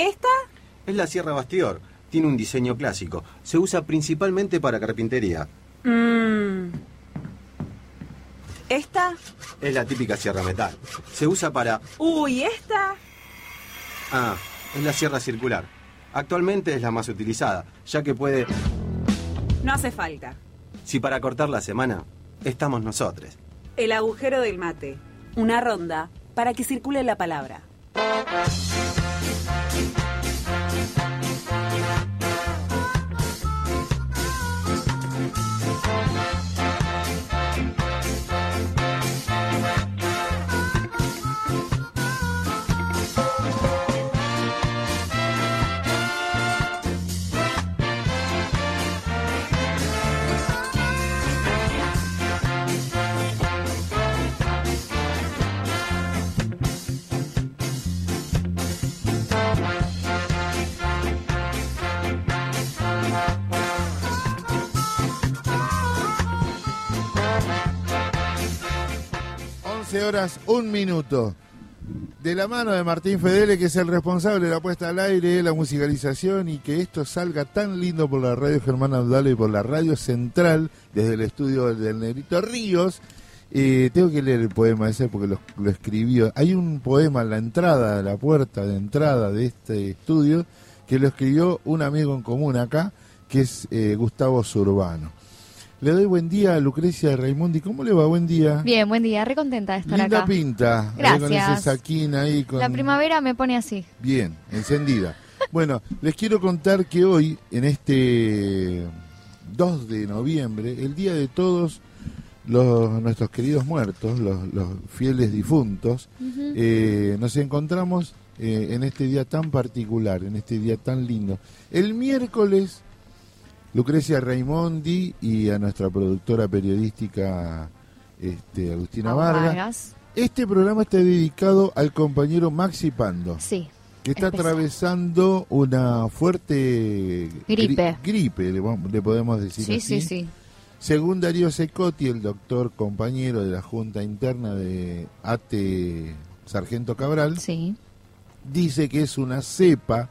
¿Esta? Es la Sierra Bastior. Tiene un diseño clásico. Se usa principalmente para carpintería. Mmm. ¿Esta? Es la típica Sierra Metal. Se usa para... Uy, ¿esta? Ah, es la Sierra Circular. Actualmente es la más utilizada, ya que puede... No hace falta. Si para cortar la semana, estamos nosotros. El agujero del mate. Una ronda para que circule la palabra. Horas, un minuto. De la mano de Martín Fedele, que es el responsable de la puesta al aire, la musicalización y que esto salga tan lindo por la radio Germán Abdalo y por la radio central, desde el estudio del Negrito Ríos. Eh, tengo que leer el poema ese porque lo, escribió. Hay un poema en la entrada, a la puerta de entrada de este estudio, que lo escribió un amigo en común acá, que es eh, Gustavo Zurbano. Le doy buen día a Lucrecia Raimundi. ¿Cómo le va? Buen día. Bien, buen día, re contenta de estar Linda acá. pinta. ahí Gracias. Con ese saquín ahí. Con... La primavera me pone así. Bien, encendida. bueno, les quiero contar que hoy, en este 2 de noviembre, el día de todos los, nuestros queridos muertos, los, los fieles difuntos, eh, nos encontramos eh, en este día tan particular, en este día tan lindo. El miércoles, Lucrecia Raimondi y a nuestra productora periodística este, Agustina Vargas. Vargas. Este programa está dedicado al compañero Maxi Pando Sí. que está Especial. atravesando una fuerte Gripe. gri- gripe, le, podemos decir Sí, así. sí, sí. Según Darío Secotti, el doctor compañero de la Junta Interna de ATE Sargento Cabral, Sí. dice que es una cepa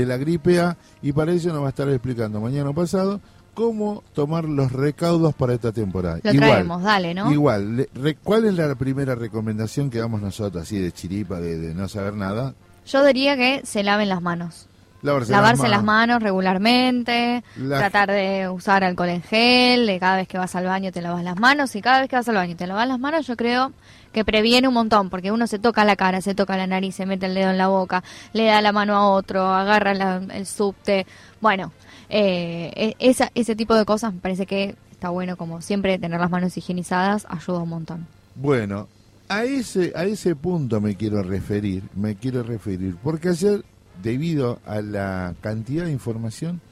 de la gripe A y para eso nos va a estar explicando mañana o pasado cómo tomar los recaudos para esta temporada. Lo traemos, dale, ¿no? Igual, le- re- ¿cuál es la primera recomendación que damos nosotros, así de chiripa, de, de no saber nada? Yo diría que se laven las manos. Lavarse, Lavarse las manos regularmente, La- tratar de usar alcohol en gel, de cada vez que vas al baño te lavas las manos y cada vez que vas al baño te lavas las manos, yo creo que previene un montón, porque uno se toca la cara, se toca la nariz, se mete el dedo en la boca, le da la mano a otro, agarra la- el subte. Bueno, eh, e- esa, ese tipo de cosas me parece que está bueno, como siempre, tener las manos higienizadas ayuda un montón. Bueno, a ese, a ese punto me quiero referir, me quiero referir, porque ayer, debido a la cantidad de información,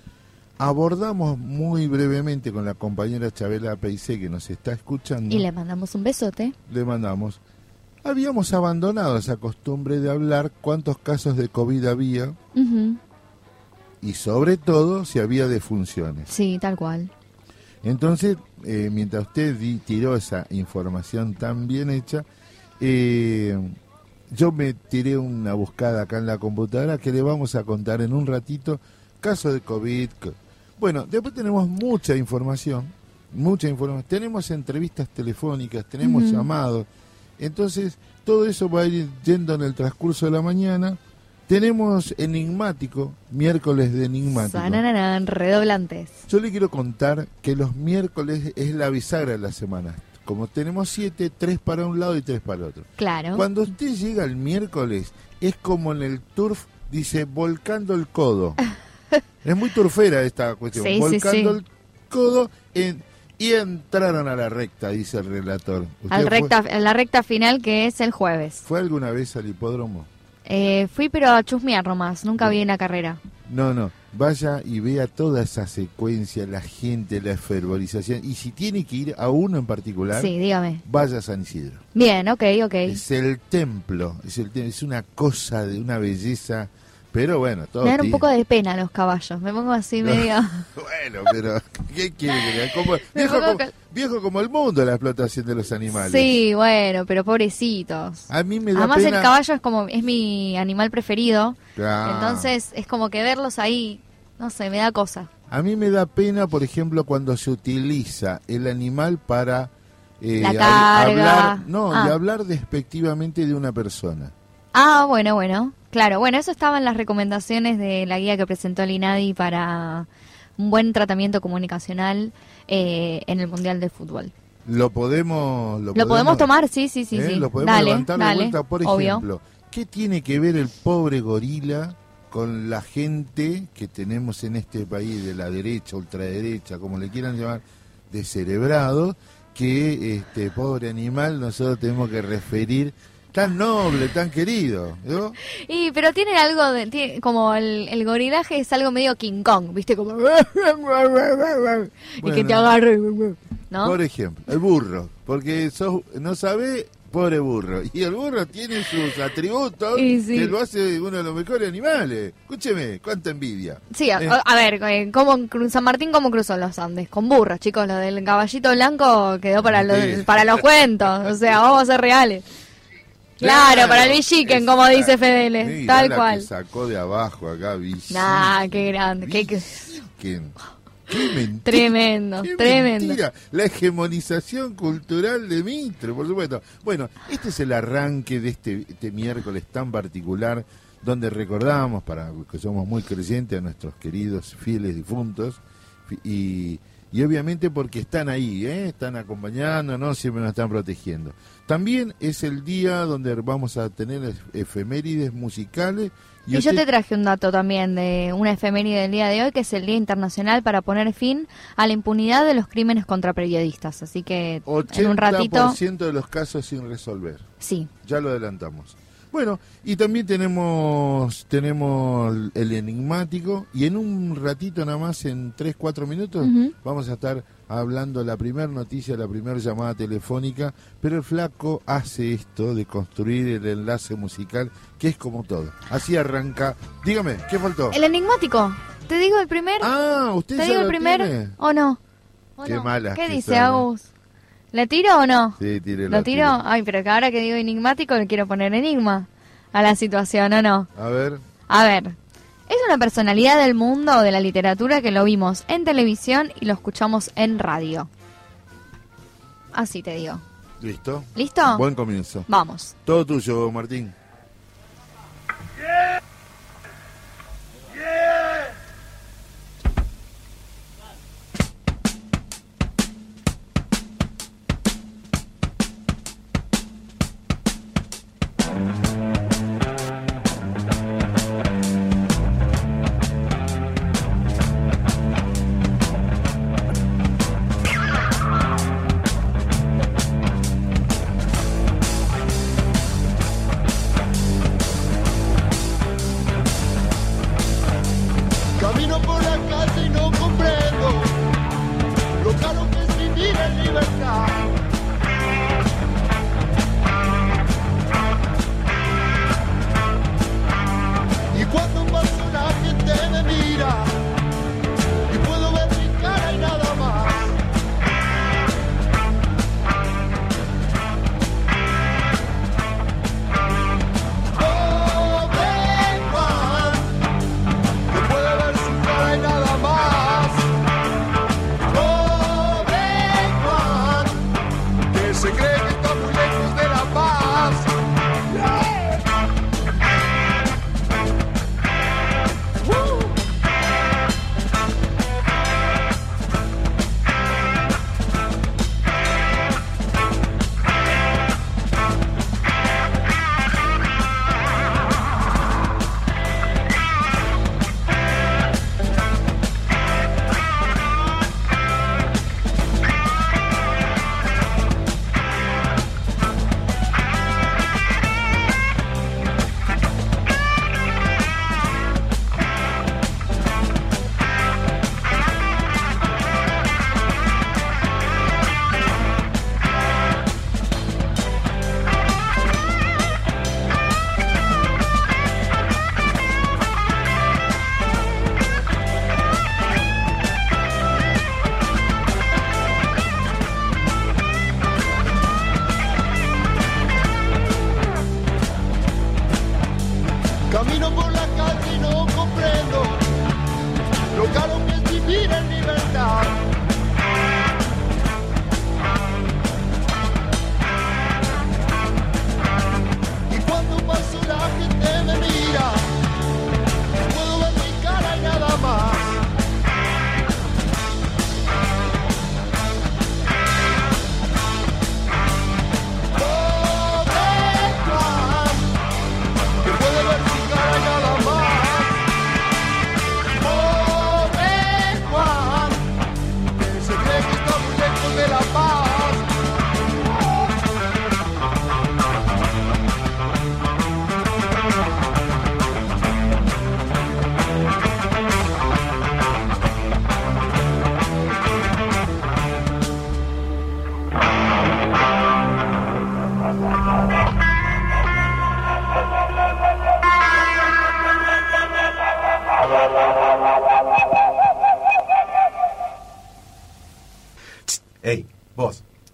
abordamos muy brevemente con la compañera Chabela Peise que nos está escuchando, Y le mandamos un besote. le mandamos, habíamos abandonado esa costumbre de hablar cuántos casos de COVID había y sobre todo si había defunciones. Sí, tal cual. Entonces, eh, mientras usted di- tiró esa información tan bien hecha, eh, yo me tiré una buscada acá en la computadora que le vamos a contar en un ratito caso de COVID. Bueno, después tenemos mucha información, mucha información. Tenemos entrevistas telefónicas, tenemos llamados. Entonces, todo eso va a ir yendo en el transcurso de la mañana. Tenemos enigmático, miércoles de enigmático. Sanananan, redoblantes. Yo le quiero contar que los miércoles es la bisagra de la semana. Como tenemos siete, tres para un lado y tres para el otro. Claro. Cuando usted llega el miércoles, es como en el turf, dice, volcando el codo. es muy turfera esta cuestión. Sí, volcando sí. el codo en- y entraron a la recta, dice el relator. ¿Usted Al fue- recta, a la recta final que es el jueves. ¿Fue alguna vez al hipódromo? Eh, fui pero a chusmear nomás, nunca vi una carrera. No, no. Vaya y vea toda esa secuencia, la gente, la fervorización. Y si tiene que ir a uno en particular, Sí, dígame. vaya a San Isidro. Bien, ok, ok. Es el templo, es, el te- es una cosa de una belleza Pero bueno, todo Me dan un poco de pena los caballos. Me pongo así medio. Bueno, pero ¿qué quiere que? Como- viejo, como, cal- viejo como el mundo la explotación de los animales. Sí, bueno, pero pobrecitos. A mí me da Además pena... el caballo es como es mi animal preferido, Ah. entonces es como que verlos ahí, no sé, me da cosa. A mí me da pena, por ejemplo, cuando se utiliza el animal para eh, La hab- carga. hablar, no, Ah. y hablar despectivamente de una persona. Ah, bueno, bueno, claro, bueno, eso estaba en las recomendaciones de la guía que presentó el INADI para un buen tratamiento comunicacional eh, en el Mundial de Fútbol. Lo podemos, lo, Lo podemos tomar, sí, sí, sí, ¿eh? sí. Lo podemos dale, levantar de dale, vuelta, por obvio. ejemplo. ¿Qué tiene que ver el pobre gorila con la gente que tenemos en este país de la derecha, ultraderecha, como le quieran llamar, descerebrado, que este pobre animal nosotros tenemos que referir tan noble, tan querido, ¿no? Y, pero tiene algo de, tiene- como el, el gorilaje es algo medio King Kong, ¿viste? Como... y que te agarre, ¿no? Por ejemplo, el burro, porque sos, no sabe, pobre burro. Y el burro tiene sus atributos sí. que lo hace uno de los mejores animales. Escúcheme, cuánta envidia. Sí, a, Eh. a ver, eh, ¿cómo, San Martín cómo cruzó los Andes? Con burros, chicos. Lo del caballito blanco quedó para los, Sí. para los cuentos. O sea, vamos a ser reales. Claro, para el Villiquen, como dice Fedele. Tal la cual. Que sacó de abajo acá, Villiquen. Nah, qué grande. Qué, qué- Villiquen. Qué mentira. Tremendo, qué tremendo. mentira. La hegemonización cultural de Mitre, por supuesto. Bueno, este es el arranque de este, este miércoles tan particular, donde recordamos, para que somos muy creyentes, a nuestros queridos fieles difuntos, y, y obviamente porque están ahí, ¿eh? están acompañándonos, siempre nos están protegiendo. También es el día donde vamos a tener ef- efemérides musicales. Y yo usted- te traje un dato también de una efeméride del día de hoy, que es el Día Internacional para poner fin a la impunidad de los crímenes contra periodistas. Así que en un ratito, 80% de los casos sin resolver. sí. Ya lo adelantamos. Bueno, y también tenemos tenemos el enigmático y en un ratito nada más, en 3, 4 minutos, vamos a estar hablando la primera noticia, la primera llamada telefónica, pero el flaco hace esto de construir el enlace musical, que es como todo. Así arranca. Dígame, ¿qué faltó? El enigmático. ¿Te digo el primer? Ah, usted ¿Te ya digo el primer tiene. o no? ¿O Qué no? malas ¿Qué que dice son, ¿eh? Agus? ¿Le tiro o no? Sí, tire ¿Lo tiro? Ay, pero que ahora que digo enigmático le quiero poner enigma a la situación, ¿o no? A ver. A ver, es una personalidad del mundo o de la literatura que lo vimos en televisión y lo escuchamos en radio. Así te digo. ¿Listo? ¿Listo? Buen comienzo. Vamos. Todo tuyo, Martín.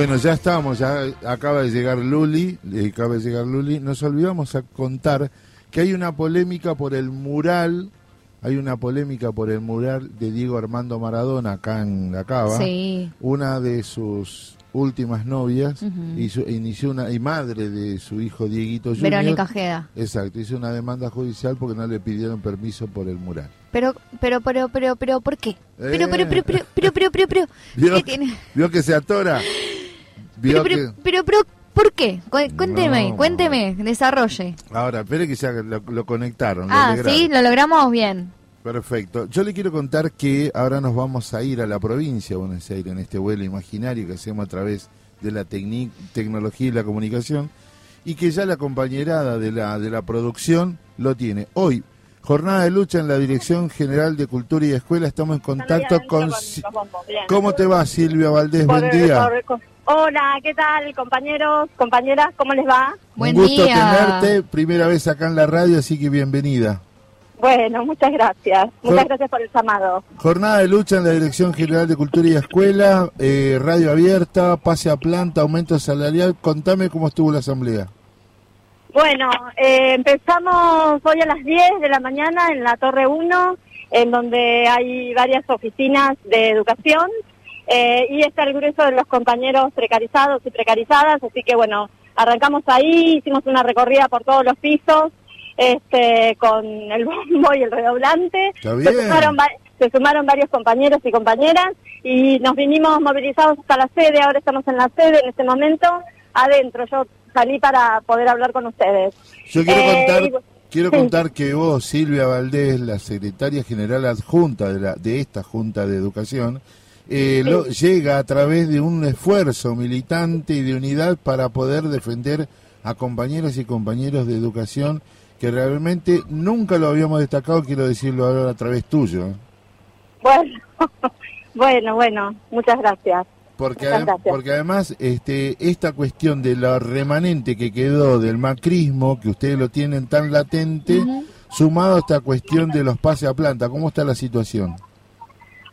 Bueno, ya estamos, ya acaba de llegar Luli, eh, acaba de llegar Luli. Nos olvidamos a contar que hay una polémica por el mural, hay una polémica por el mural de Diego Armando Maradona acá en la Cava. Sí. Una de sus últimas novias hizo- inició una y madre de su hijo Dieguito. Verónica Ojeda. Exacto, hizo una demanda judicial porque no le pidieron permiso por el mural. Pero, pero, pero, pero, pero, ¿por qué? Pero, Eh. pero, pero, pero, pero, pero, pero, pero, ¿Vio, ¿qué tiene? vio que se atora? Pero, pero, que... pero, pero, ¿por qué? Cu- Cuénteme, No. cuénteme, desarrolle. Ahora, espere que ya lo, lo conectaron. Ah, sí, lo logramos bien. Perfecto. Yo le quiero contar que ahora nos vamos a ir a la provincia de Buenos Aires en este vuelo imaginario que hacemos a través de la tecnología y la comunicación y que ya la compañerada de la, de la producción lo tiene. Hoy, jornada de lucha en la Dirección General de Cultura y Escuela, estamos en contacto con... ¿Cómo te va Silvia Valdés? Buen día. Hola, ¿qué tal, compañeros, compañeras? ¿Cómo les va? Buen Un gusto día. tenerte, primera vez acá en la radio, así que bienvenida. Bueno, muchas gracias. Jor- Muchas gracias por el llamado. Jornada de lucha en la Dirección General de Cultura y Escuela, eh, radio abierta, pase a planta, aumento salarial. Contame cómo estuvo la asamblea. Bueno, eh, empezamos hoy a las 10 de la mañana en la Torre 1, en donde hay varias oficinas de educación eh, y está el grueso de los compañeros precarizados y precarizadas, así que bueno, arrancamos ahí, hicimos una recorrida por todos los pisos este, con el bombo y el redoblante. Se sumaron, se sumaron varios compañeros y compañeras y nos vinimos movilizados hasta la sede, ahora estamos en la sede en este momento, adentro, yo salí para poder hablar con ustedes. Yo quiero Eh, contar, y- quiero sí. contar que vos, Silvia Valdés, la secretaria general adjunta de, la, de esta Junta de Educación, eh, lo- llega a través de un esfuerzo militante y de unidad para poder defender a compañeras y compañeros de educación que realmente nunca lo habíamos destacado, quiero decirlo ahora a través tuyo. Bueno, bueno, bueno, muchas gracias. Porque, adem- porque además este, esta cuestión de la remanente que quedó del macrismo, que ustedes lo tienen tan latente, sumado a esta cuestión de los pases a planta, ¿cómo está la situación?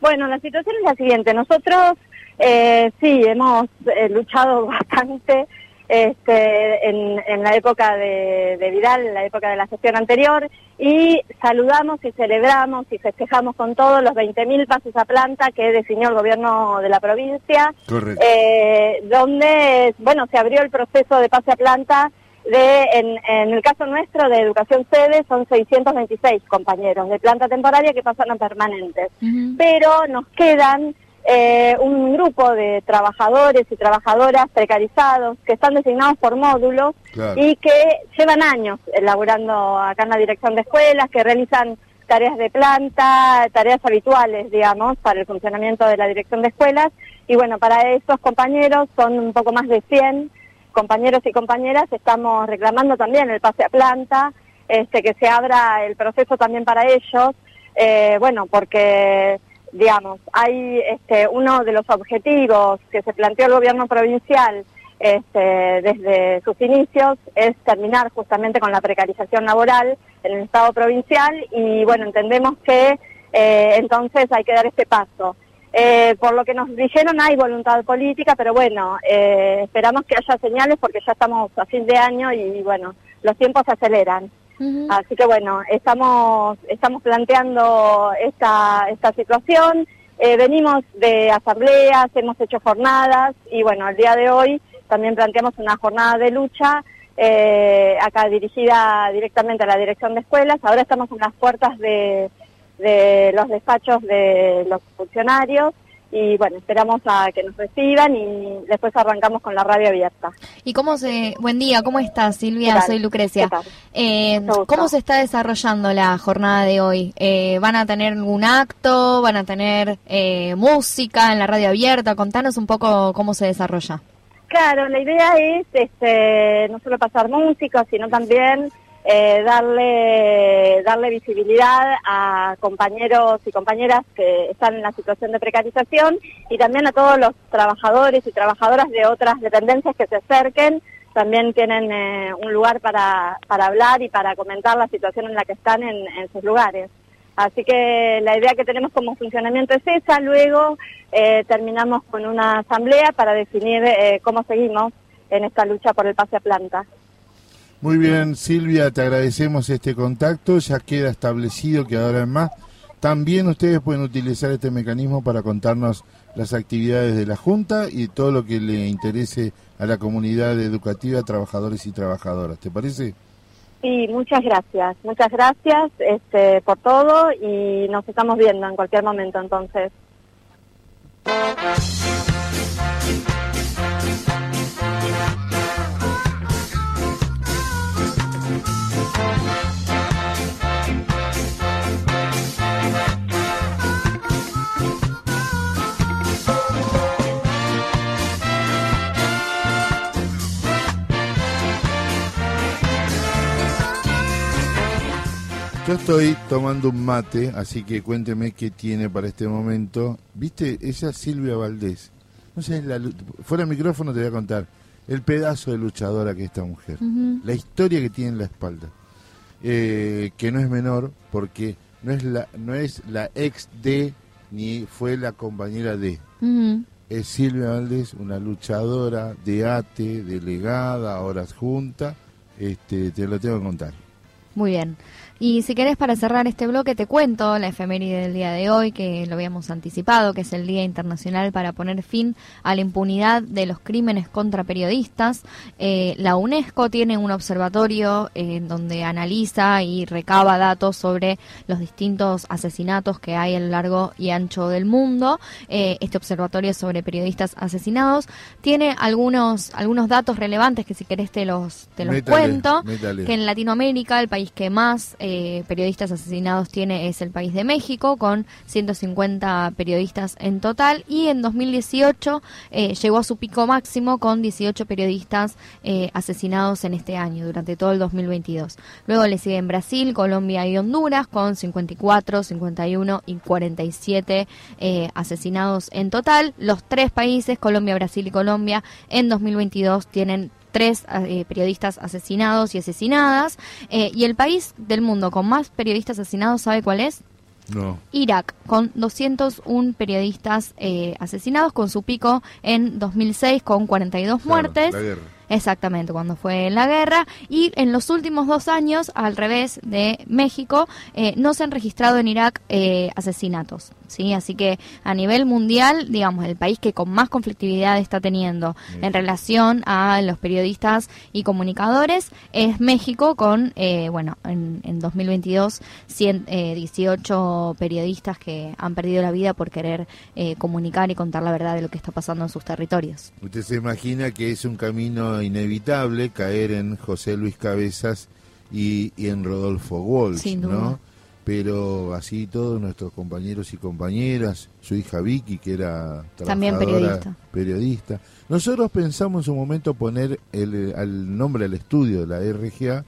Bueno, la situación es la siguiente. Nosotros eh, sí hemos eh, luchado bastante este, en, en la época de, de Vidal, en la época de la gestión anterior, y saludamos y celebramos y festejamos con todos los 20.000 pases a planta que definió el gobierno de la provincia. Eh, donde, bueno, se abrió el proceso de pase a planta de, en, en el caso nuestro de educación sede, son 626 compañeros de planta temporaria que pasan a permanentes. Pero nos quedan eh, un grupo de trabajadores y trabajadoras precarizados que están designados por módulos Claro. y que llevan años elaborando acá en la dirección de escuelas, que realizan tareas de planta, tareas habituales, digamos, para el funcionamiento de la dirección de escuelas. Y bueno, para esos compañeros son un poco más de 100 compañeros y compañeras. Estamos reclamando también el pase a planta, este, que se abra el proceso también para ellos. Eh, bueno, porque digamos, hay este, uno de los objetivos que se planteó el gobierno provincial este, desde sus inicios es terminar justamente con la precarización laboral en el Estado provincial y bueno, entendemos que eh, entonces hay que dar este paso. Eh, por lo que nos dijeron hay voluntad política, pero bueno, eh, esperamos que haya señales porque ya estamos a fin de año y bueno, los tiempos se aceleran. Así que bueno, estamos, estamos planteando esta, esta situación. Eh, venimos de asambleas, hemos hecho jornadas y bueno, el día de hoy también planteamos una jornada de lucha eh, acá dirigida directamente a la dirección de escuelas. Ahora estamos en las puertas de, de los despachos de los funcionarios y bueno, esperamos a que nos reciban y después arrancamos con la radio abierta. ¿Y cómo se... Buen día, ¿cómo estás, Silvia? Soy Lucrecia. ¿Qué tal? Eh. ¿Cómo se está desarrollando la jornada de hoy? Eh, ¿Van a tener algún acto? ¿Van a tener eh, música en la radio abierta? Contanos un poco cómo se desarrolla. Claro, la idea es este, no solo pasar música, sino también eh, darle, darle visibilidad a compañeros y compañeras que están en la situación de precarización y también a todos los trabajadores y trabajadoras de otras dependencias que se acerquen. También tienen eh, un lugar para, hablar y para comentar la situación en la que están en, en sus lugares. Así que la idea que tenemos como funcionamiento es esa. Luego eh, terminamos con una asamblea para definir eh, cómo seguimos en esta lucha por el pase a planta. Muy bien, Silvia, te agradecemos este contacto. Ya queda establecido que ahora más también ustedes pueden utilizar este mecanismo para contarnos las actividades de la Junta y todo lo que le interese a la comunidad educativa, trabajadores y trabajadoras. ¿Te parece? Sí, muchas gracias. Muchas gracias este, por todo y nos estamos viendo en cualquier momento entonces. Yo estoy tomando un mate, así que cuénteme qué tiene para este momento. ¿Viste? Ella es Silvia Valdés. No sé, la, fuera de micrófono te voy a contar el pedazo de luchadora que es esta mujer. La historia que tiene en la espalda. Eh, que no es menor porque no es la, no es la ex de ni fue la compañera de. Es Silvia Valdés, una luchadora de ATE, delegada, ahora adjunta. Este, te lo tengo que contar. Muy bien. Y si querés para cerrar este bloque te cuento la efeméride del día de hoy, que lo habíamos anticipado, que es el Día Internacional para poner fin a la impunidad de los crímenes contra periodistas. Eh, la UNESCO tiene un observatorio eh, en donde analiza y recaba datos sobre los distintos asesinatos que hay a lo largo y ancho del mundo. Eh, este observatorio sobre periodistas asesinados tiene algunos algunos datos relevantes que si querés te los te los Métale, cuento métale. que en Latinoamérica el país que más eh, periodistas asesinados tiene es el país de México, con 150 periodistas en total, y en 2018 eh, llegó a su pico máximo con 18 periodistas eh, asesinados en este año, durante todo el 2022. Luego le siguen Brasil, Colombia y Honduras, con 54, 51 y 47 eh, asesinados en total. Los tres países, Colombia, Brasil y Colombia, en 2022 tienen tres eh, periodistas asesinados y asesinadas. Eh, y el país del mundo con más periodistas asesinados, ¿sabe cuál es? No. Irak, con 201 periodistas eh, asesinados, con su pico en 2006 con 42 Claro, muertes. la guerra. Exactamente, cuando fue la guerra. Y en los últimos dos años, al revés de México, eh, no se han registrado en Irak eh, asesinatos. ¿sí? Así que a nivel mundial, digamos, el país que con más conflictividad está teniendo en relación a los periodistas y comunicadores es México con, eh, bueno, en, en 2022, cien- eh, 18 periodistas que han perdido la vida por querer eh, comunicar y contar la verdad de lo que está pasando en sus territorios. Usted se imagina que es un camino inevitable caer en José Luis Cabezas y, y en Rodolfo Walsh. ¿no? Pero así todos nuestros compañeros y compañeras, su hija Vicky, que era También periodista. periodista. Nosotros pensamos en su momento poner el, al nombre al estudio de la RGA,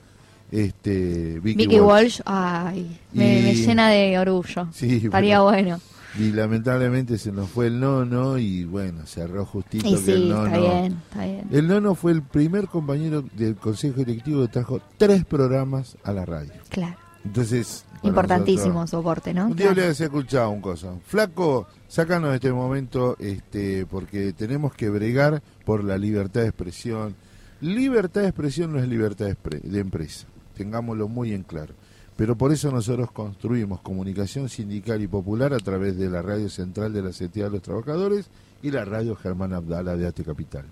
este, Vicky, Vicky Walsh. Walsh, ay, me, Y- me llena de orgullo. Sí, Estaría bueno. Y lamentablemente se nos fue el nono y bueno, cerró justito Y que el nono... está bien, está bien. El nono fue el primer compañero del consejo directivo que trajo tres programas a la radio. Claro. Entonces, Importantísimo nosotros- soporte, ¿no? Un día Claro. le había escuchado un cosa. Flaco, sácanos de este momento este, porque tenemos que bregar por la libertad de expresión. Libertad de expresión no es libertad de empresa. Tengámoslo muy en claro. Pero por eso nosotros construimos comunicación sindical y popular a través de la radio central de la CTA de los Trabajadores y la radio Germán Abdala de Ate Capital.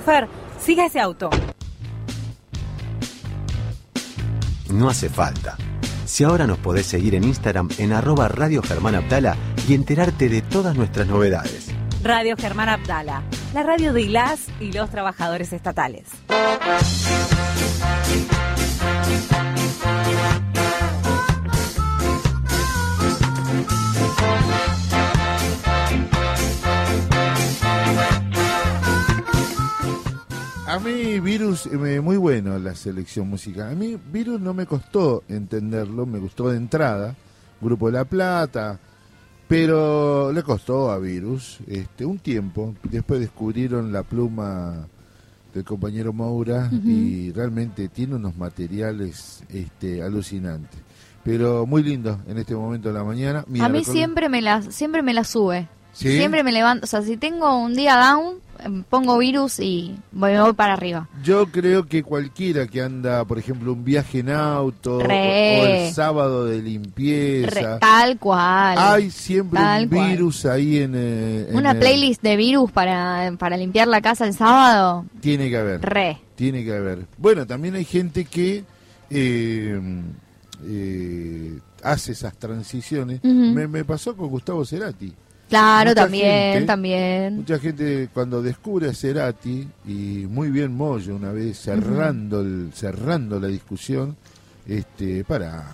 Chofer, siga ese auto. No hace falta. Si ahora nos podés seguir en Instagram en arroba Radio Germán Abdala y enterarte de todas nuestras novedades. Radio Germán Abdala, la radio de ILAS y los trabajadores estatales. Mí, Virus, eh, muy bueno la selección musical. A mí, Virus no me costó entenderlo, me gustó de entrada. Grupo de La Plata, pero le costó a Virus este, un tiempo. Después descubrieron la pluma del compañero Moura y realmente tiene unos materiales este, alucinantes. Pero muy lindo en este momento de la mañana. A mí siempre me la, siempre me la sube. ¿Sí? Siempre me levanto. O sea, si tengo un día down, em, pongo virus y voy, me voy para arriba. Yo creo que cualquiera que anda, por ejemplo, un viaje en auto o, Re. o el sábado de Re- limpieza, tal cual. hay siempre Tal un cual. virus ahí en, eh, en Una el- playlist de virus para, para limpiar la casa el sábado. Tiene que haber. Re. Tiene que haber. Bueno, también hay gente que eh, eh, hace esas transiciones. Me, me pasó con Gustavo Cerati. Claro, Mucha también, gente- también. Mucha gente cuando descubre a Cerati, y muy bien Moyo una vez cerrando, el, cerrando la discusión, este para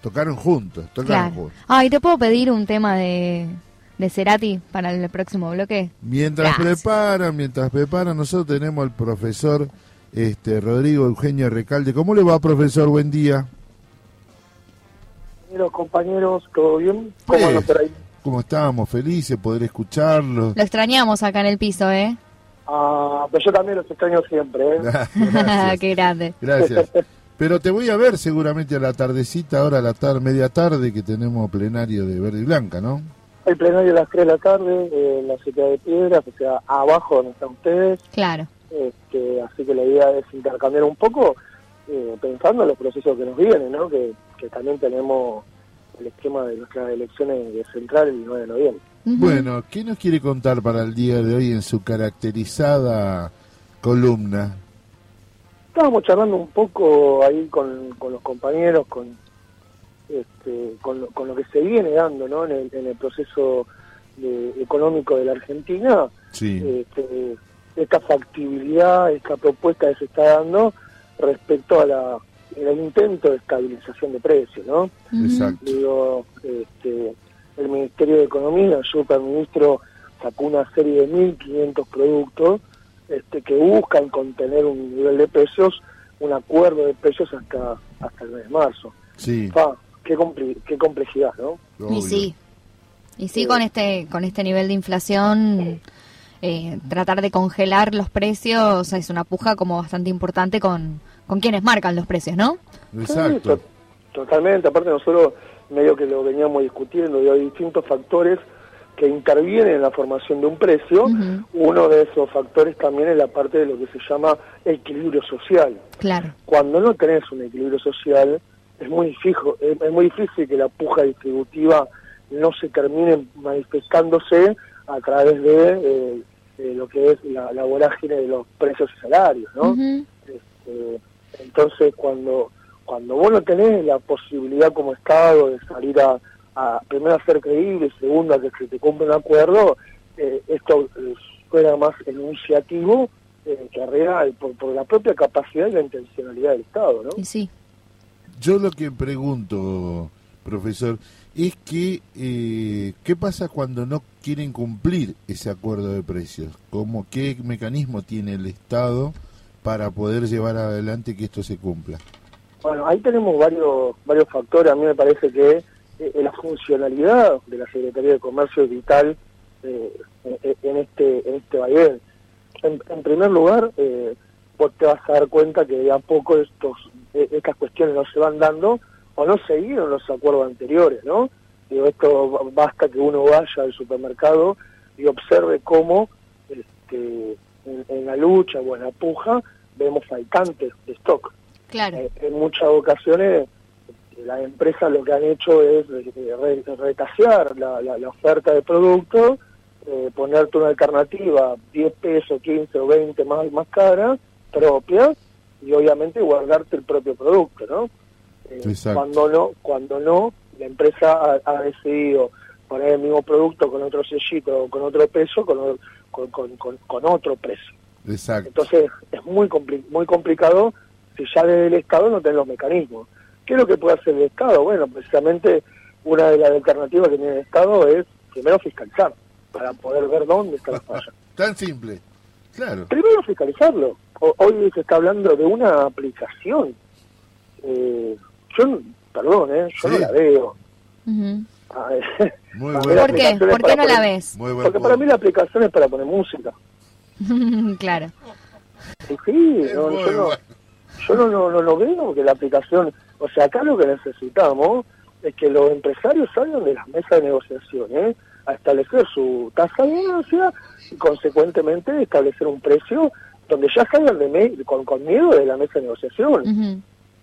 tocaron juntos, tocaron Claro. juntos. Ay, ¿te puedo pedir un tema de, de Cerati para el próximo bloque? Mientras Gracias. preparan, mientras preparan, nosotros tenemos al profesor este Rodrigo Eugenio Recalde. ¿Cómo le va, profesor? Buen día. Compañeros, compañeros, ¿todo bien? ¿Cómo Pues, andan por ahí? ¿Cómo estábamos? Felices poder escucharlo. Lo extrañamos acá en el piso, ¿eh? Ah, pero yo también los extraño siempre, ¿eh? Gracias. Qué grande. Gracias. Pero te voy a ver seguramente a la tardecita, ahora a la tarde, media tarde, que tenemos plenario de Verde y Blanca, ¿no? El plenario a las 3 de la tarde eh, en la Ciudad de Piedras, o sea, abajo donde están ustedes. Claro. Este, así que la idea es intercambiar un poco, eh, pensando en los procesos que nos vienen, ¿no? Que, que también tenemos el esquema de nuestras elecciones de central el 9 de noviembre. Bueno, ¿qué nos quiere contar para el día de hoy en su caracterizada columna? Estábamos charlando un poco ahí con, con los compañeros, con, este, con, lo, con lo que se viene dando ¿no? en, el, en el proceso de- económico de la Argentina, Sí. este, esta factibilidad, esta propuesta que se está dando respecto a la el intento de estabilización de precios, ¿no? Exacto. Digo, este, el Ministerio de Economía, el superministro sacó una serie de 1.500 productos este, que buscan contener un nivel de precios, un acuerdo de precios hasta hasta el mes de marzo. Sí. Fa, qué, compli- qué complejidad, ¿no? Y sí. Y sí, con este, con este nivel de inflación, eh, tratar de congelar los precios es una puja como bastante importante con, con quienes marcan los precios, ¿no? Sí, to- totalmente. Aparte nosotros medio que lo veníamos discutiendo, y hay distintos factores que intervienen en la formación de un precio. Uno de esos factores también es la parte de lo que se llama equilibrio social. Claro. Cuando no tenés un equilibrio social, es muy difícil, es, es muy difícil que la puja distributiva no se termine manifestándose a través de, eh, de lo que es la, la vorágine de los precios y salarios, ¿no? Este, entonces, cuando cuando vos no tenés la posibilidad como Estado de salir a, a primero a ser creíble, segundo a que se te cumpla un acuerdo, eh, esto eh, fuera más enunciativo eh, que real, por, por la propia capacidad y la intencionalidad del Estado, ¿no? Sí. Yo lo que pregunto, profesor, es que eh, qué pasa cuando no quieren cumplir ese acuerdo de precios. ¿Cómo, ¿Qué mecanismo tiene el Estado para poder llevar adelante que esto se cumpla? Bueno, ahí tenemos varios varios factores. A mí me parece que eh, la funcionalidad de la Secretaría de Comercio es vital eh, en, en este en este vaivén. En, en primer lugar, eh, vos te vas a dar cuenta que de a poco estos eh, estas cuestiones no se van dando o no seguieron los acuerdos anteriores, ¿no? Digo, esto ba- basta que uno vaya al supermercado y observe cómo este, en, en la lucha o en la puja vemos faltantes de stock. Claro. Eh, en muchas ocasiones las empresas lo que han hecho es re- retasear la, la- la oferta de productos eh, ponerte una alternativa 10 pesos, 15 o 20 más, más cara, propia, y obviamente guardarte el propio producto, ¿no? Eh, Exacto. cuando no, cuando no, la empresa ha, ha decidido poner el mismo producto con otro sellito o con otro peso, con, con, con- con otro precio. Exacto. Entonces es muy compli- muy complicado si ya desde el Estado no tenés los mecanismos. ¿Qué es lo que puede hacer el Estado? Bueno, precisamente una de las alternativas que tiene el Estado es primero fiscalizar, para poder ver dónde está la falla. Tan simple. Claro. Primero fiscalizarlo. O- hoy se está hablando de una aplicación. Eh, yo, perdón, ¿eh? yo no la veo. Ujú. Ah, Muy ¿Por qué? ¿Por qué no la poner- ves? Muy buen Porque para mí la aplicación es para poner música. claro. Sí, no, yo, no, yo no, no, no, veo que la aplicación, o sea, acá lo que necesitamos es que los empresarios salgan de las mesas de negociación, ¿eh? a establecer su tasa de ganancia y consecuentemente establecer un precio donde ya salgan de me- con, con miedo de la mesa de negociación.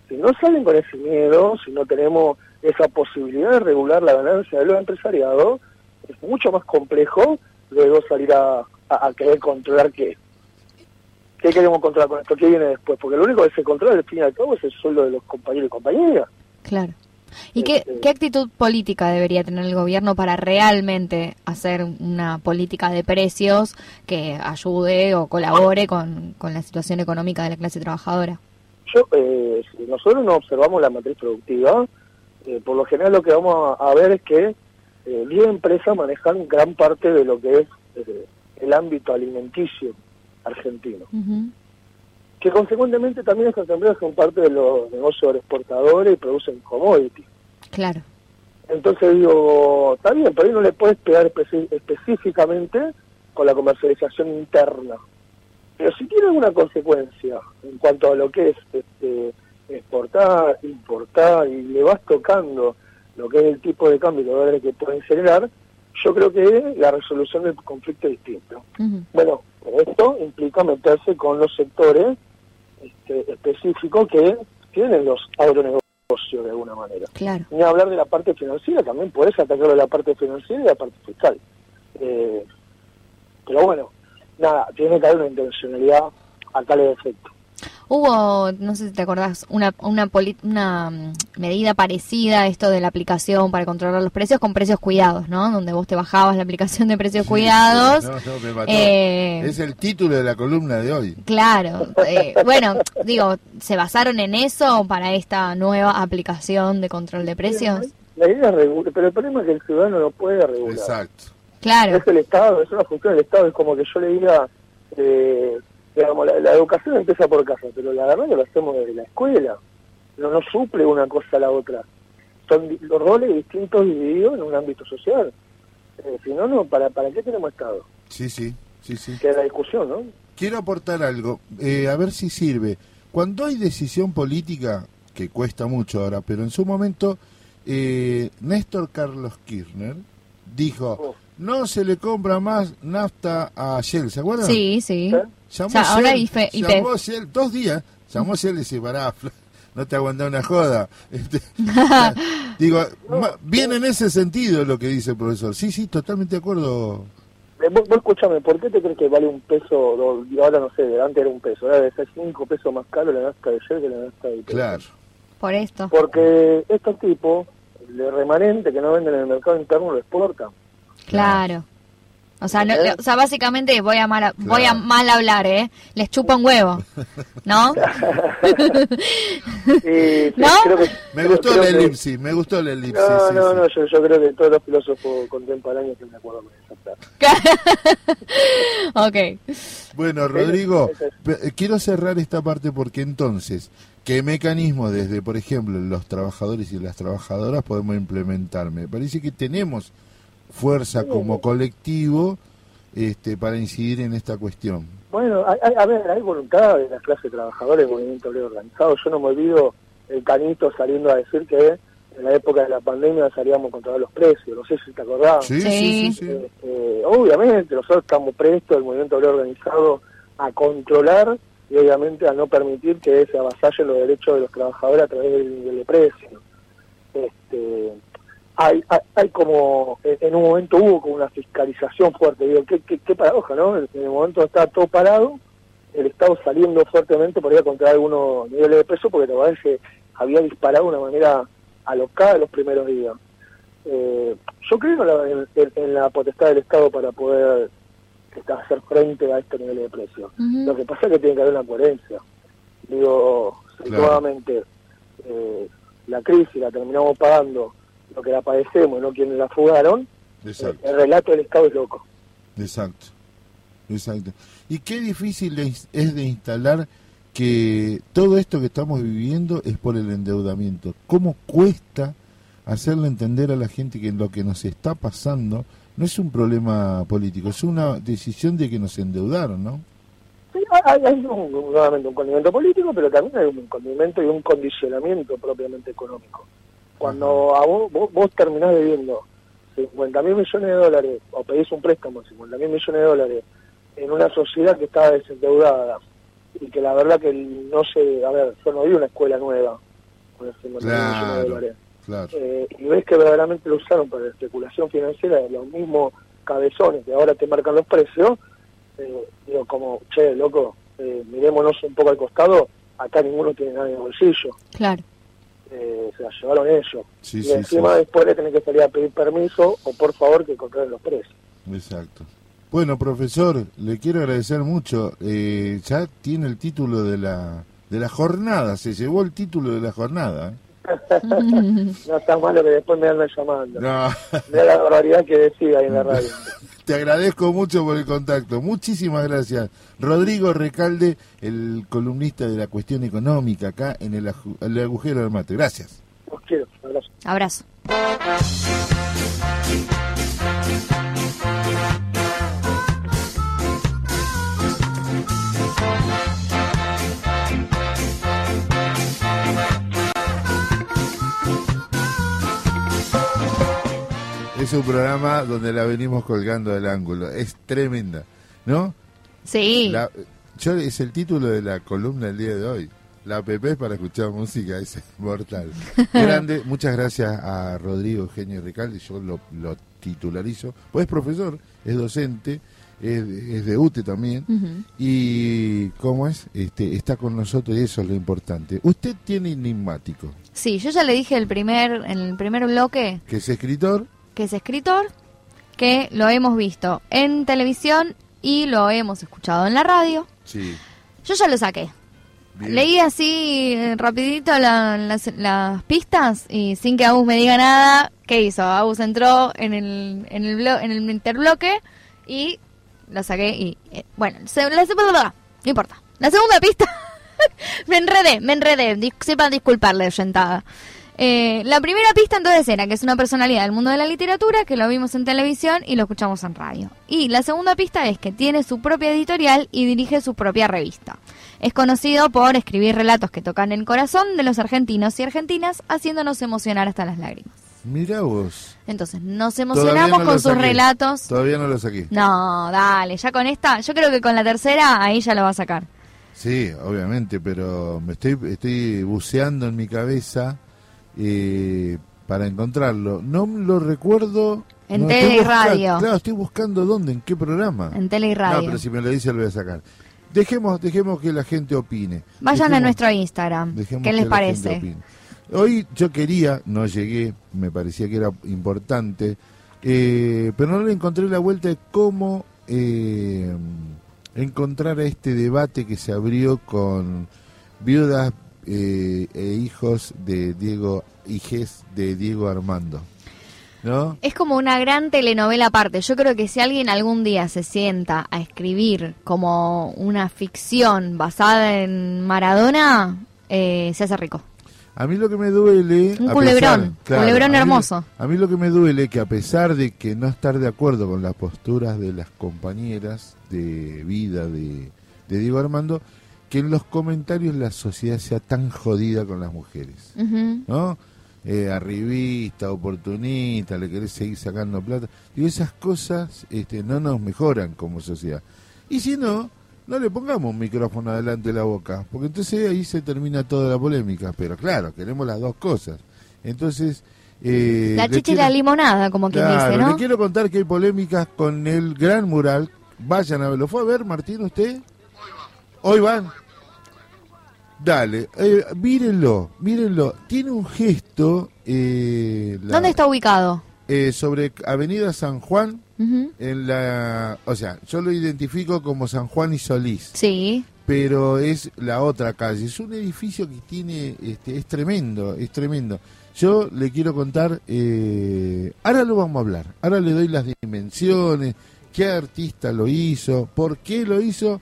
Si no salen con ese miedo, si no tenemos esa posibilidad de regular la ganancia de los empresariados, es mucho más complejo luego salir a, a- a querer controlar qué. ¿Qué queremos controlar con esto? ¿Qué viene después? Porque lo único que se controla al fin y al cabo es el sueldo de los compañeros y compañeras. Claro. ¿Y qué, Este- qué actitud política debería tener el gobierno para realmente hacer una política de precios que ayude o colabore con, con la situación económica de la clase trabajadora? Yo, eh, nosotros no observamos la matriz productiva, eh, por lo general lo que vamos a, a ver es que eh, 10 empresas manejan gran parte de lo que es eh, el ámbito alimenticio argentino. Que consecuentemente también estas empresas son parte de los negocios exportadores y producen commodities. Claro. Entonces digo, está bien, pero ahí no le puedes pegar específicamente con la comercialización interna. Pero si tiene alguna consecuencia en cuanto a lo que es este, exportar, importar y le vas tocando lo que es el tipo de cambio y los dólares que pueden generar, yo creo que la resolución del conflicto es distinta. Ujú. Bueno, pero esto implica meterse con los sectores este, específicos que tienen los agronegocios de alguna manera. Claro. Ni hablar de la parte financiera, también puedes atacarlo de la parte financiera y la parte fiscal. Eh, pero bueno, nada, tiene que haber una intencionalidad a tal efecto. Hubo, no sé si te acordás, una, una, poli- una mm, medida parecida a esto de la aplicación para controlar los precios con precios cuidados, ¿no? Donde vos te bajabas la aplicación de precios cuidados. No, no, me mató. Eh, Es el título de la columna de hoy. Claro, eh, bueno, digo, ¿se basaron en eso para esta nueva aplicación de control de precios? La idea es regular, pero el problema es que el ciudadano no puede regular. Exacto. Claro, Es el Estado, es una función del Estado, es como que yo le diga, eh, digamos, la, la educación empieza por casa, pero la verdad que lo hacemos desde la escuela, no, no suple una cosa a la otra. Son los roles distintos divididos en un ámbito social. Eh, si no, no, ¿para, ¿para qué tenemos Estado? Sí, sí, sí, sí. Que es la discusión, ¿no? Quiero aportar algo, eh, a ver si sirve. Cuando hay decisión política, que cuesta mucho ahora, pero en su momento, eh, Néstor Carlos Kirchner dijo, Oh. no se le compra más nafta a Shell, ¿se acuerdan? sí, sí. ¿Eh? Llamó O sea, ahora Shell, IFE- IPF. llamó dos días, llamó Shell y dice, pará, no te aguanta una joda. Este, digo, viene en ese sentido lo que dice el profesor. Sí, sí, totalmente de acuerdo. Eh, Vos, vos escuchame, ¿por qué te crees que vale un peso? do- y ahora no sé, antes era un peso, ahora debe ser cinco pesos más caro la nafta de Shell que la nafta de IPF? Claro. Por esto. Porque estos tipos, el remanente que no venden en el mercado interno lo exportan. Claro. O sea, no- o sea, básicamente voy a mal, voy a mal hablar, ¿eh? Les chupa un huevo, ¿no? Sí, ¿No? creo que- Me gustó creo la que- elipsis, me gustó la elipsis. No, sí, no, sí. no, yo, yo creo que todos los filósofos contemporáneos están de acuerdo con esa ok. Bueno, Rodrigo, eh, quiero cerrar esta parte porque entonces, ¿qué mecanismo desde, por ejemplo, los trabajadores y las trabajadoras podemos implementar? Me parece que tenemos fuerza como colectivo este, para incidir en esta cuestión. Bueno, hay- hay- a ver, hay voluntad de la clase trabajadora del movimiento obrero organizado. Yo no me olvido el canito saliendo a decir que en la época de la pandemia salíamos a controlar los precios. No sé si te acordás. Sí, sí, Sí. sí. sí. Eh, eh, obviamente, nosotros estamos prestos, el movimiento obrero organizado, a controlar y obviamente a no permitir que se avasallen los derechos de los trabajadores a través del nivel de precio. Este, hay, hay, hay como, en en un momento hubo como una fiscalización fuerte, digo, qué, qué, qué paradoja, ¿no? En el momento está todo parado, el Estado saliendo fuertemente por ir a controlar algunos niveles de peso, porque la verdad es que había disparado de una manera alocada en los primeros días. Eh, yo creo en la, en- en- la potestad del Estado para poder este, hacer frente a este nivel de precio. Ujú. Lo que pasa es que tiene que haber una coherencia. Digo, Claro. nuevamente eh, la crisis la terminamos pagando lo que la padecemos no quienes la fugaron, Exacto. el relato del Estado es loco. Exacto, exacto. Y qué difícil es, es de instalar que todo esto que estamos viviendo es por el endeudamiento. ¿Cómo cuesta hacerle entender a la gente que lo que nos está pasando no es un problema político, es una decisión de que nos endeudaron, ¿no? Sí, hay, hay un, nuevamente un condimento político, pero también hay un condimento y un condicionamiento propiamente económico. Cuando a vos, vos, vos terminás debiendo 50 mil millones de dólares, o pedís un préstamo de 50 mil millones de dólares, en una sociedad que está desendeudada, y que la verdad que no sé, a ver, yo no vi una escuela nueva con esos 50 mil millones de Claro, dólares. claro. Eh, y ves que verdaderamente lo usaron para la especulación financiera de los mismos cabezones que ahora te marcan los precios, eh, digo como, che, loco, eh, mirémonos un poco al costado, acá ninguno tiene nada en el bolsillo, Claro. Eh, se la llevaron ellos. Sí, y sí, encima sí. después le tenés que salir a pedir permiso o por favor que controlen los precios. Exacto. Bueno, profesor, le quiero agradecer mucho. Eh, ya tiene el título de la de la jornada, se llevó el título de la jornada. ¿eh? No está malo que después me andan llamando. No. Mira la barbaridad que decía ahí en la radio. Te agradezco mucho por el contacto. Muchísimas gracias. Rodrigo Recalde, el columnista de la cuestión económica acá en el, agujero del mate. Gracias. Los quiero, abrazo. Abrazo. Es un programa donde la venimos colgando del ángulo. Es tremenda, ¿no? Sí. La- yo es el título de la columna del día de hoy. La app es para escuchar música es mortal. Grande, muchas gracias a Rodrigo Eugenio Recalde, yo lo, lo titularizo. Pues es profesor, es docente, es, es de UTE también. Y cómo es, este, está con nosotros y eso es lo importante. Usted tiene enigmático, Sí, yo ya le dije el primer, en el primer bloque que es escritor, que es escritor, que lo hemos visto en televisión y lo hemos escuchado en la radio. sí. Yo ya lo saqué. bien. Leí así eh, rapidito la- las, las pistas y sin que Agus me diga nada, ¿qué hizo? Agus entró en el, en el, blo- en el interbloque y lo saqué y... eh, bueno, se- la, no importa. La segunda pista... me enredé, me enredé. Dis- sepan disculparle, oyentada. Eh, la primera pista entonces era que es una personalidad del mundo de la literatura, que lo vimos en televisión y lo escuchamos en radio. Y la segunda pista es que tiene su propia editorial y dirige su propia revista. Es conocido por escribir relatos que tocan el corazón de los argentinos y argentinas, haciéndonos emocionar hasta las lágrimas. Mira vos. Entonces, nos emocionamos no con sus saqué. relatos. Todavía no lo saqué. No, dale, ya con esta, yo creo que con la tercera ahí ya lo va a sacar. Sí, obviamente, pero me estoy, estoy buceando en mi cabeza eh, para encontrarlo. No lo recuerdo. En no, tele y radio. Claro, estoy buscando dónde, en qué programa. En tele y radio. No, pero si me lo dice lo voy a sacar. Dejemos, dejemos que la gente opine. Vayan a nuestro Instagram. ¿Qué les parece? Hoy yo quería, no llegué, me parecía que era importante, eh, pero no le encontré la vuelta de cómo eh, encontrar a este debate que se abrió con viudas eh, e hijos de Diego, hijes de Diego Armando. ¿No? Es como una gran telenovela aparte. Yo creo que si alguien algún día se sienta a escribir como una ficción basada en Maradona, eh, se hace rico. A mí lo que me duele... Un culebrón, culebrón a mí- hermoso. A mí lo que me duele que a pesar de que no estar de acuerdo con las posturas de las compañeras de vida de, de Diego Armando, que en los comentarios la sociedad sea tan jodida con las mujeres. ¿no? Eh, arribista, oportunista, le querés seguir sacando plata. Y esas cosas este, no nos mejoran como sociedad. Y si no, no le pongamos un micrófono adelante de la boca, porque entonces ahí se termina toda la polémica. Pero claro, queremos las dos cosas. Entonces, Eh, La chicha y la limonada, como quien Claro, dice, ¿no? le quiero contar que hay polémicas con el gran mural. Vayan a verlo. ¿Fue a ver, Martín, usted? Hoy van. Dale, eh, mírenlo, mírenlo. Tiene un gesto. eh, la- ¿Dónde está ubicado? eh, sobre Avenida San Juan, en la. O sea, yo lo identifico como San Juan y Solís Sí. pero es la otra calle. Es un edificio que tiene, este, es tremendo, es tremendo. Yo le quiero contar, eh, ahora lo vamos a hablar, ahora le doy las dimensiones, qué artista lo hizo, por qué lo hizo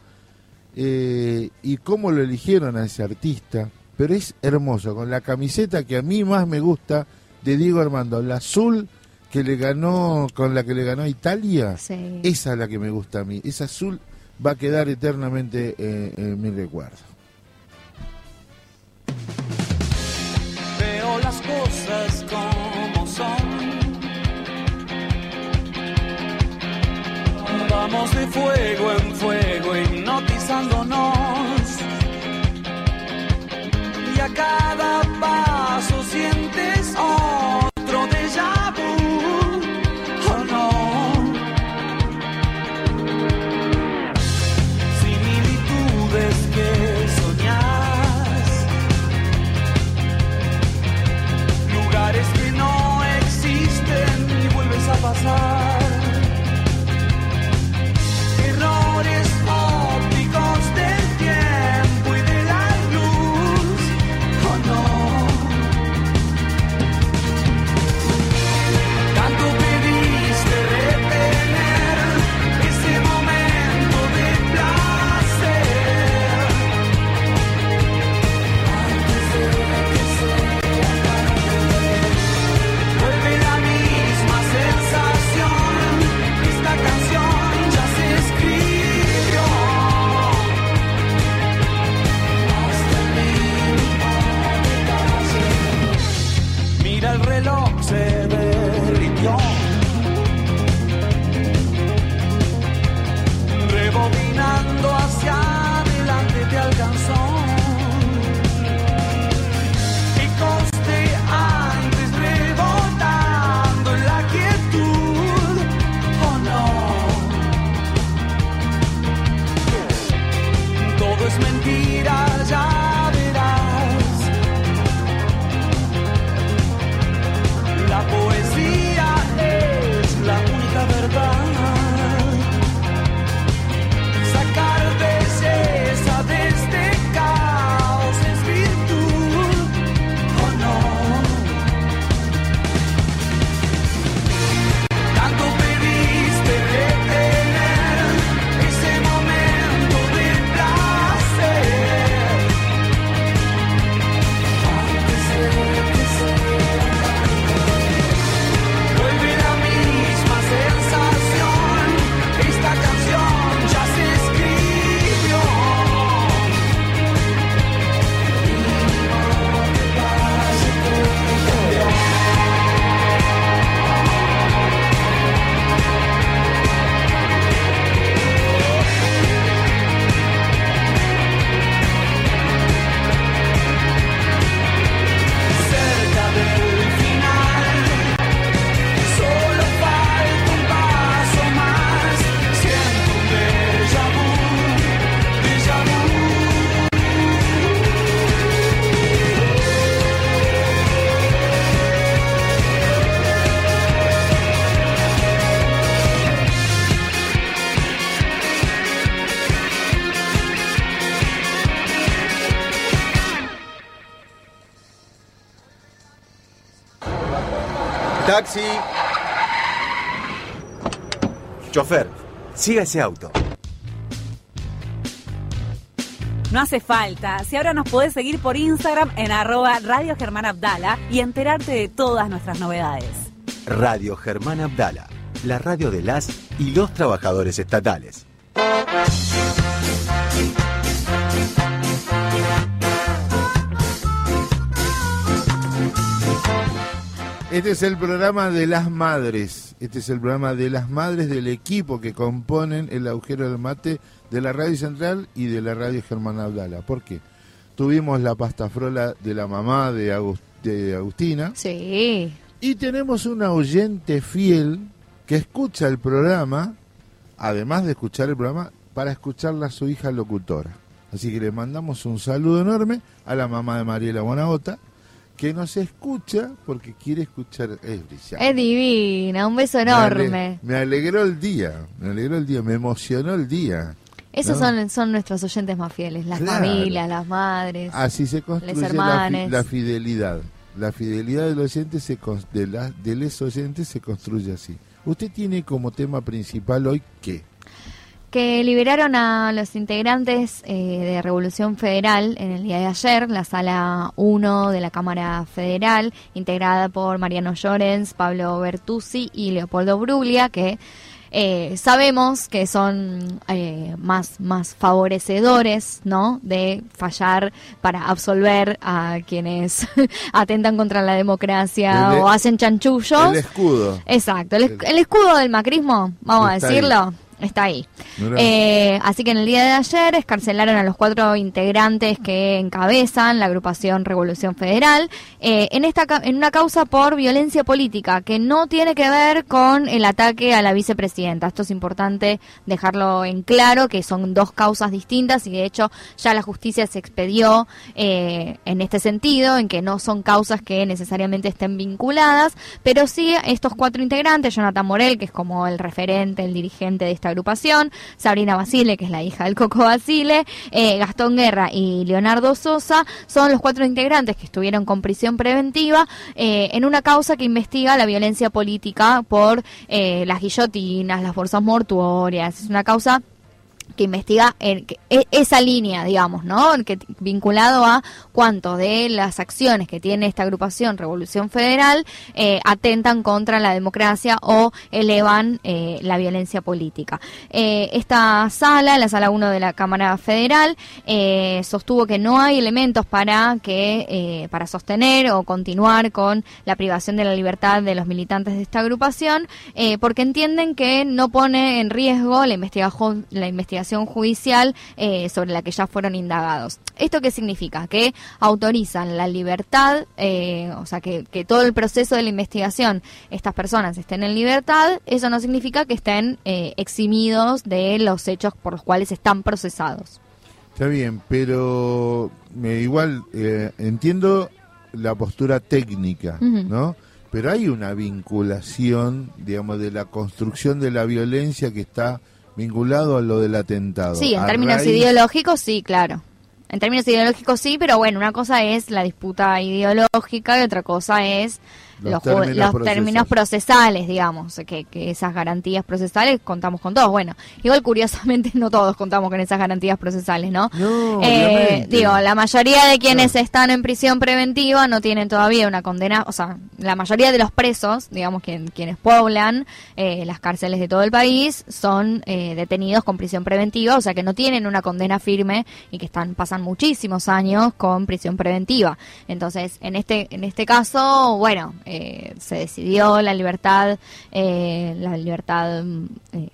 eh, y cómo lo eligieron a ese artista. Pero es hermoso, con la camiseta que a mí más me gusta de Diego Armando, la azul que le ganó, con la que le ganó a Italia. Sí. Esa es la que me gusta a mí. Esa azul va a quedar eternamente eh, en mi recuerdo. Veo las cosas como son. Vamos de fuego en fuego Y a cada paso sientes Taxi. Chofer, siga ese auto. No hace falta. Si ahora nos podés seguir por Instagram en arroba Radio Germán Abdala y enterarte de todas nuestras novedades. Radio Germán Abdala, la radio de las y los trabajadores estatales. Este es el programa de las madres. Este es el programa de las madres del equipo que componen el agujero del mate de la Radio Central y de la Radio Germán Abdala. ¿Por qué? Tuvimos la pasta frola de la mamá de Agustina. Sí. Y tenemos una oyente fiel que escucha el programa, además de escuchar el programa, para escucharla a su hija locutora. Así que le mandamos un saludo enorme a la mamá de Mariela Bonagota, que nos escucha porque quiere escuchar. Es brillante. Es divina, un beso Me ale- enorme. Me, alegró el día, me alegró el día, me emocionó el día. Esos ¿no? son, son nuestros oyentes más fieles, las Claro. familias, las madres. Así se construye la, fi- hermanes. la fidelidad. La fidelidad del oyente se de, la, de les oyentes se construye así. Usted tiene como tema principal hoy qué? Que liberaron a los integrantes eh, de Revolución Federal en el día de ayer, la sala 1 de la Cámara Federal, integrada por Mariano Llorens, Pablo Bertuzzi y Leopoldo Bruglia, que eh, sabemos que son eh, más, más favorecedores, ¿no? De fallar para absolver a quienes atentan contra la democracia El- o hacen chanchullos. El escudo. Exacto, el, es- El- el escudo del macrismo, vamos a ahí. Está ahí. Eh, así que en el día de ayer escarcelaron a los cuatro integrantes que encabezan la agrupación Revolución Federal eh, en, esta, en una causa por violencia política que no tiene que ver con el ataque a la vicepresidenta. Esto es importante dejarlo en claro, que son dos causas distintas y de hecho ya la justicia se expedió eh, en este sentido, en que no son causas que necesariamente estén vinculadas, pero sí estos cuatro integrantes, Jonathan Morel, que es como el referente, el dirigente de esta agrupación, Sabrina Basile, que es la hija del Coco Basile, eh, Gastón Guerra y Leonardo Sosa, son los cuatro integrantes que estuvieron con prisión preventiva eh, en una causa que investiga la violencia política por eh, las guillotinas, las fuerzas mortuorias. Es una causa que investiga en- e- esa línea, digamos, ¿no? Que vinculado a cuánto de las acciones que tiene esta agrupación Revolución Federal eh, atentan contra la democracia o elevan eh, la violencia política. Eh, esta sala, la sala 1 de la Cámara Federal, sostuvo que no hay elementos para que para sostener o continuar con la privación de la libertad de los militantes de esta agrupación, porque entienden que no pone en riesgo la investigación, la investigación judicial eh, sobre la que ya fueron indagados. ¿Esto qué significa? Que autorizan la libertad, eh, o sea, que, que todo el proceso de la investigación, estas personas estén en libertad, eso no significa que estén eh, eximidos de los hechos por los cuales están procesados. Está bien, pero me igual eh, entiendo la postura técnica. ¿no? Pero hay una vinculación, digamos, de la construcción de la violencia que está vinculado a lo del atentado. Sí, en términos raíz- ideológicos sí, claro. En términos ideológicos sí, pero bueno, una cosa es la disputa ideológica y otra cosa es Los los, términos los procesales. términos procesales, digamos, que, que esas garantías procesales contamos con todos. Bueno, igual curiosamente no todos contamos con esas garantías procesales, ¿no? No, Eh, digo, la mayoría de quienes están en prisión preventiva no tienen todavía una condena, o sea, la mayoría de los presos, digamos, quien, quienes poblan eh, las cárceles de todo el país, son eh, detenidos con prisión preventiva, o sea, que no tienen una condena firme y que están pasan muchísimos años con prisión preventiva. Entonces, en este en este caso, bueno, eh, se decidió la libertad, eh, la libertad mm, eh,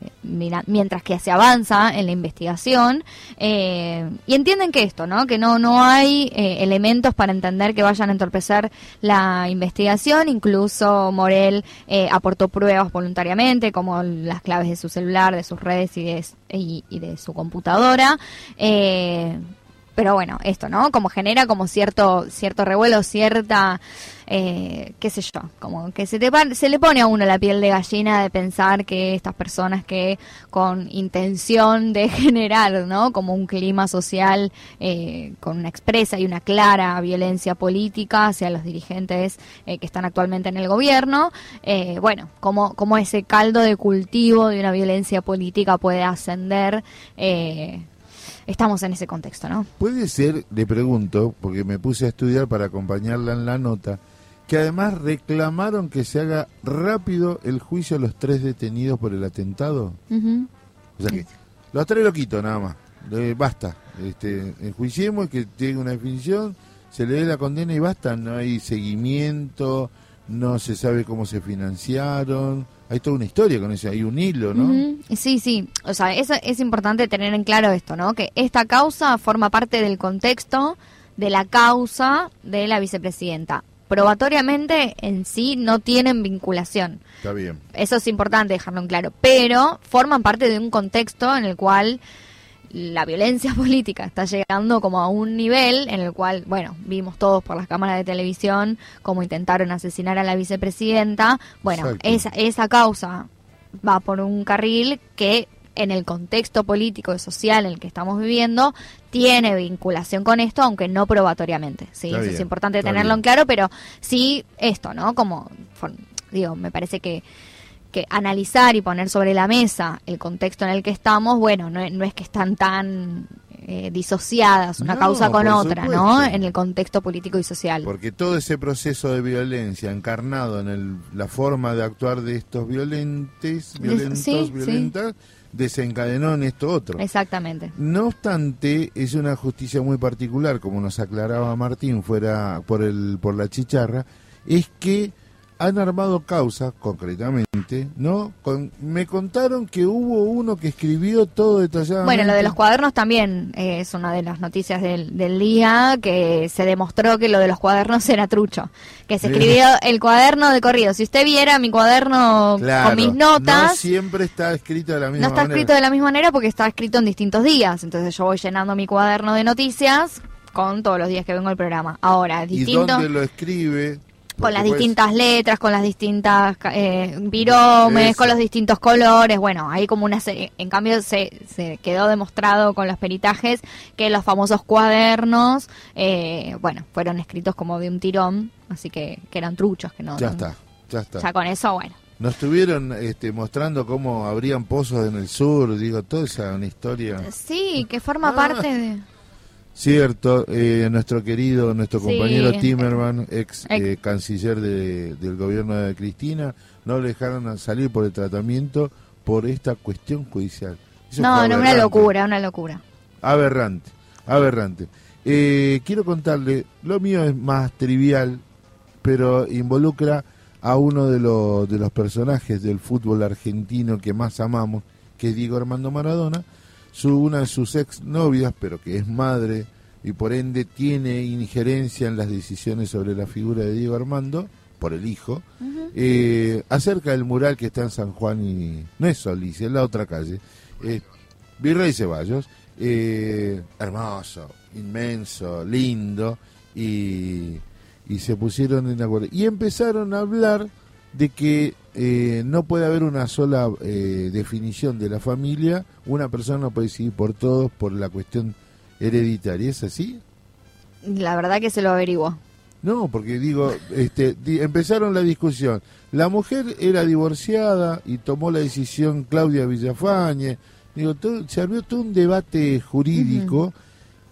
mientras que se avanza en la investigación eh, y entienden que esto, ¿no? Que no no hay elementos para entender que vayan a entorpecer la investigación. Incluso Morel aportó pruebas voluntariamente, como las claves de su celular, de sus redes y de, y, y de su computadora. Pero bueno, esto, ¿no? Como genera como cierto cierto revuelo, cierta, eh, qué sé yo, como que se, te se le pone a uno la piel de gallina de pensar que estas personas que con intención de generar, ¿no? Como un clima social eh, con una expresa y una clara violencia política hacia los dirigentes eh, que están actualmente en el gobierno, eh, bueno, como, como ese caldo de cultivo de una violencia política puede ascender. Eh, estamos en ese contexto, ¿no? Puede ser, le pregunto, porque me puse a estudiar para acompañarla en la nota, que además reclamaron que se haga rápido el juicio a los tres detenidos por el atentado. O sea que los tres lo quito nada más. Eh, basta. Este, enjuiciemos y que tenga una definición, se le dé la condena y basta. No hay seguimiento, no se sabe cómo se financiaron. Hay toda una historia con eso, hay un hilo, ¿no? Ujú. Sí, sí. O sea, eso es importante tener en claro esto, ¿no? Que esta causa forma parte del contexto de la causa de la vicepresidenta. Probatoriamente en sí no tienen vinculación. Está bien. Eso es importante dejarlo en claro, pero forman parte de un contexto en el cual la violencia política está llegando como a un nivel en el cual, bueno, vimos todos por las cámaras de televisión cómo intentaron asesinar a la vicepresidenta. Bueno, Exacto. esa, esa causa va por un carril que en el contexto político y social en el que estamos viviendo tiene vinculación con esto, aunque no probatoriamente. Sí, Está eso es importante tenerlo bien. en claro, pero sí esto, ¿no? Como, digo, me parece que que analizar y poner sobre la mesa el contexto en el que estamos, bueno, no, no es que están tan eh, disociadas una No, causa con otra, ¿no? En el contexto político y social. Porque todo ese proceso de violencia encarnado en el- la forma de actuar de estos violentes, violentos, sí, sí. Desencadenó en esto otro. Exactamente. No obstante, es una justicia muy particular, como nos aclaraba Martín fuera por el por la chicharra, es que han armado causas concretamente, ¿no? Con- me contaron que hubo uno que escribió todo detalladamente. Bueno, lo de los cuadernos también eh, es una de las noticias del, del día, que se demostró que lo de los cuadernos era trucho, que se escribió el cuaderno de corrido. Si usted viera mi cuaderno Claro, con mis No notas, siempre está escrito de la misma No está manera. escrito de la misma manera porque está escrito en distintos días. Entonces yo voy llenando mi cuaderno de noticias con todos los días que vengo al programa. Ahora, ¿Y distinto, dónde lo escribe? Con las distintas letras, con las distintas eh, viromes, con los distintos colores. Bueno, hay como una serie. En cambio, se, se quedó demostrado con los peritajes que los famosos cuadernos, eh, bueno, fueron escritos como de un tirón. Así que, que eran truchos, que no. Ya está, ya está. Ya con eso, bueno. Nos estuvieron este, mostrando cómo habrían pozos en el sur, digo, toda esa una historia. Sí, que forma Ah. parte de. Cierto, eh, nuestro querido, nuestro Sí, compañero eh, Timerman, ex ex- eh, canciller de- del gobierno de Cristina, no le dejaron salir por el tratamiento por esta cuestión judicial. Eso No, no, una locura, una locura. Aberrante, aberrante. Eh, quiero contarle, lo mío es más trivial, pero involucra a uno de, los de los personajes del fútbol argentino que más amamos, que es Diego Armando Maradona, su, una de sus ex novias, pero que es madre y por ende tiene injerencia en las decisiones sobre la figura de Diego Armando, por el hijo, eh, acerca del mural que está en San Juan y no es Solís, es la otra calle, eh, Virrey Ceballos, eh, hermoso, inmenso, lindo, y, y se pusieron en acuerdo. Y empezaron a hablar de que eh, no puede haber una sola eh, definición de la familia, una persona no puede decidir por todos por la cuestión hereditaria, ¿es así? La verdad que se lo averiguó. No, porque digo, este, di- empezaron la discusión. La mujer era divorciada y tomó la decisión Claudia Villafañe. Digo, todo- se abrió todo un debate jurídico.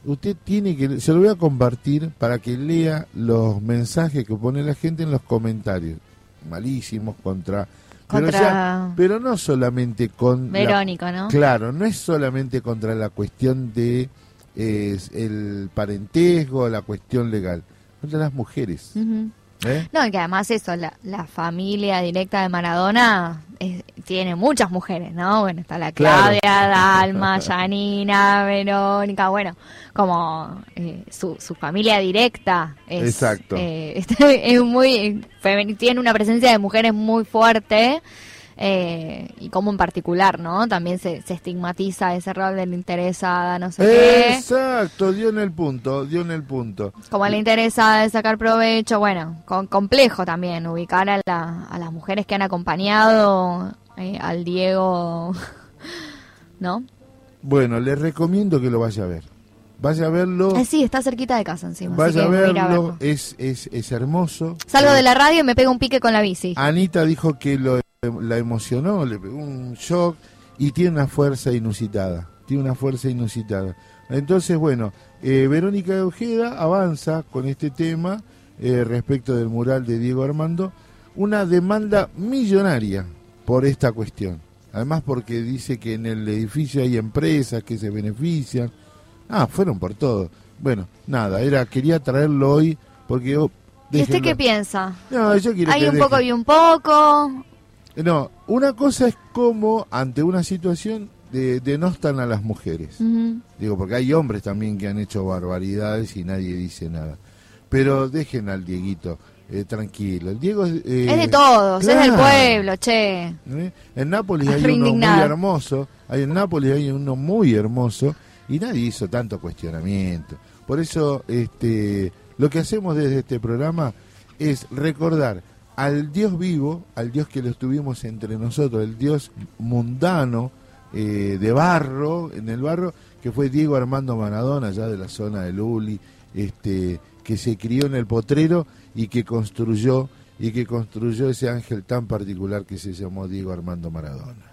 Usted tiene que, se lo voy a compartir para que lea los mensajes que pone la gente en los comentarios. Malísimos contra... Pero, Contra- ya- pero no solamente con... la- Verónico, ¿no? Claro, no es solamente contra la cuestión de eh, el parentesco, la cuestión legal, contra las mujeres. ¿Eh? No, y que además eso, la, la familia directa de Maradona es- tiene muchas mujeres, ¿no? Bueno, está la Claro. Claudia, Dalma, Janina, Verónica, bueno, como eh, su, su familia directa es, Exacto. eh, es muy, femeni- tiene una presencia de mujeres muy fuerte. Eh, y como en particular, ¿no? También se, se estigmatiza ese rol de la interesada, no sé qué. Exacto, dio en el punto, dio en el punto. Como le interesa de sacar provecho, bueno, con, complejo también ubicar a, la- a las mujeres que han acompañado eh, al Diego, ¿no? Bueno, les recomiendo que lo vaya a ver. Vaya a verlo, Eh, sí, está cerquita de casa encima. así vaya que a verlo. es, es, es hermoso. Salgo Eh, de la radio y me pego un pique con la bici. Anita dijo que lo, la emocionó, le pegó un shock y tiene una fuerza inusitada. Tiene una fuerza inusitada. Entonces, bueno, eh, Verónica Ojeda avanza con este tema eh, respecto del mural de Diego Armando, una demanda millonaria por esta cuestión. Además porque dice que en el edificio hay empresas que se benefician. Ah, fueron por todo. Bueno, nada, era quería traerlo hoy porque... oh, ¿Y usted qué piensa? No, yo quiero Hay que un poco y un poco. No, una cosa es como ante una situación de, denostan a las mujeres. Digo, porque hay hombres también que han hecho barbaridades y nadie dice nada. Pero dejen al Dieguito. eh, tranquilo. El Diego es, eh, es de todos, es del pueblo, che. ¿Eh? En Nápoles hay uno muy hermoso, hay en Nápoles hay uno muy hermoso y nadie hizo tanto cuestionamiento. Por eso este lo que hacemos desde este programa es recordar al Dios vivo, al Dios que lo estuvimos entre nosotros, el Dios mundano eh, de barro, en el barro, que fue Diego Armando Maradona, allá de la zona de Luli, este, que se crió en el potrero y que construyó y que construyó ese ángel tan particular que se llamó Diego Armando Maradona.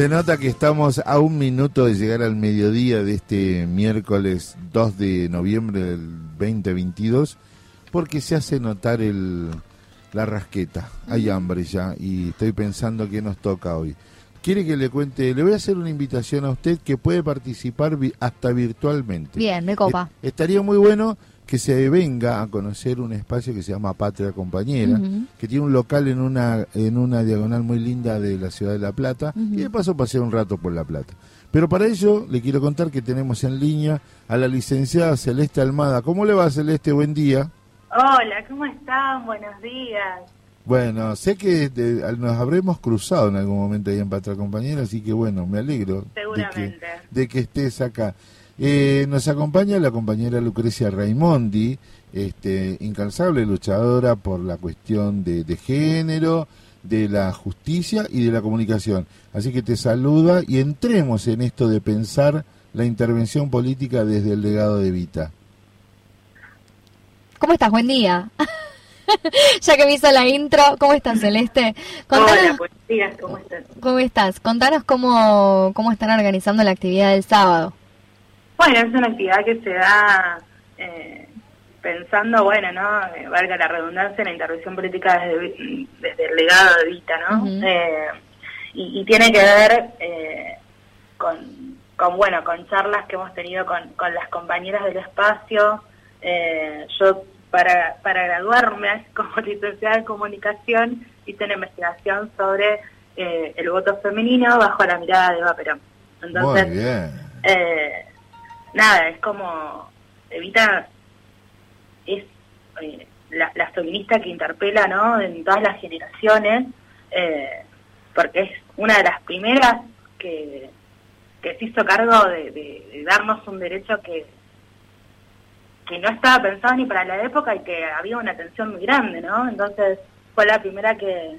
Se nota que estamos a un minuto de llegar al mediodía de este miércoles 2 de noviembre del 2022, porque se hace notar el, la rasqueta. Hay hambre ya y estoy pensando qué nos toca hoy. Quiere que le cuente, le voy a hacer una invitación a usted que puede participar vi- hasta virtualmente. Bien, me copa. Eh, estaría muy bueno que se venga a conocer un espacio que se llama Patria Compañera, que tiene un local en una en una diagonal muy linda de la ciudad de La Plata y de paso pasé un rato por La Plata. Pero para ello le quiero contar que tenemos en línea a la licenciada Celeste Almada. ¿Cómo le va Celeste? Buen día. Hola, ¿cómo están? Buenos días. Bueno, sé que de- nos habremos cruzado en algún momento ahí en Patria Compañera, así que bueno, me alegro de que, Seguramente. de que estés acá. Eh, nos acompaña la compañera Lucrecia Raimondi, este, incansable luchadora por la cuestión de, de género, de la justicia y de la comunicación. Así que te saluda y entremos en esto de pensar la intervención política desde el legado de Vita. ¿Cómo estás? Buen día. ya que me hizo la intro, ¿cómo estás, Celeste? Hola, buenos días, ¿cómo están? ¿Cómo estás? Contanos cómo, cómo están organizando la actividad del sábado. Bueno, es una actividad que se da eh, pensando, bueno, ¿no? Eh, valga la redundancia, en la intervención política desde, desde el legado de Vita, ¿no? Eh, y, y tiene que ver eh, con, con, bueno, con charlas que hemos tenido con, con las compañeras del espacio. Eh, yo, para, para graduarme como licenciada en comunicación, hice una investigación sobre eh, el voto femenino bajo la mirada de Eva Perón. Entonces, Muy bien. eh, nada, es como Evita es eh, la, la feminista que interpela, ¿no? En todas las generaciones, eh, porque es una de las primeras que, que se hizo cargo de, de- de darnos un derecho que que no estaba pensado ni para la época y que había una tensión muy grande, ¿no? Entonces fue la primera que,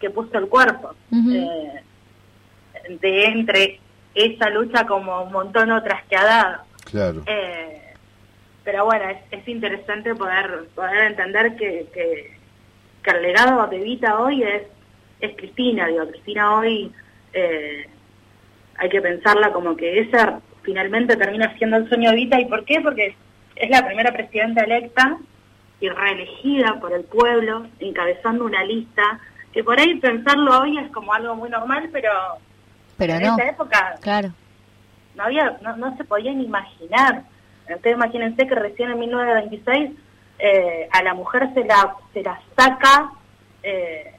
que puso el cuerpo. Eh, de entre esa lucha como un montón otras que ha dado. Claro. Eh, pero bueno, es, es interesante poder poder entender que, que, que el legado de Vita hoy es, es Cristina, digo, Cristina hoy eh, hay que pensarla como que esa finalmente termina siendo el sueño de Vita. ¿Y por qué? Porque es la primera presidenta electa y reelegida por el pueblo, encabezando una lista, que por ahí pensarlo hoy es como algo muy normal, pero, Pero en no, esa época claro. No había no, no se podía ni imaginar. Ustedes imagínense que recién en 1926 eh, a la mujer se la se la saca eh,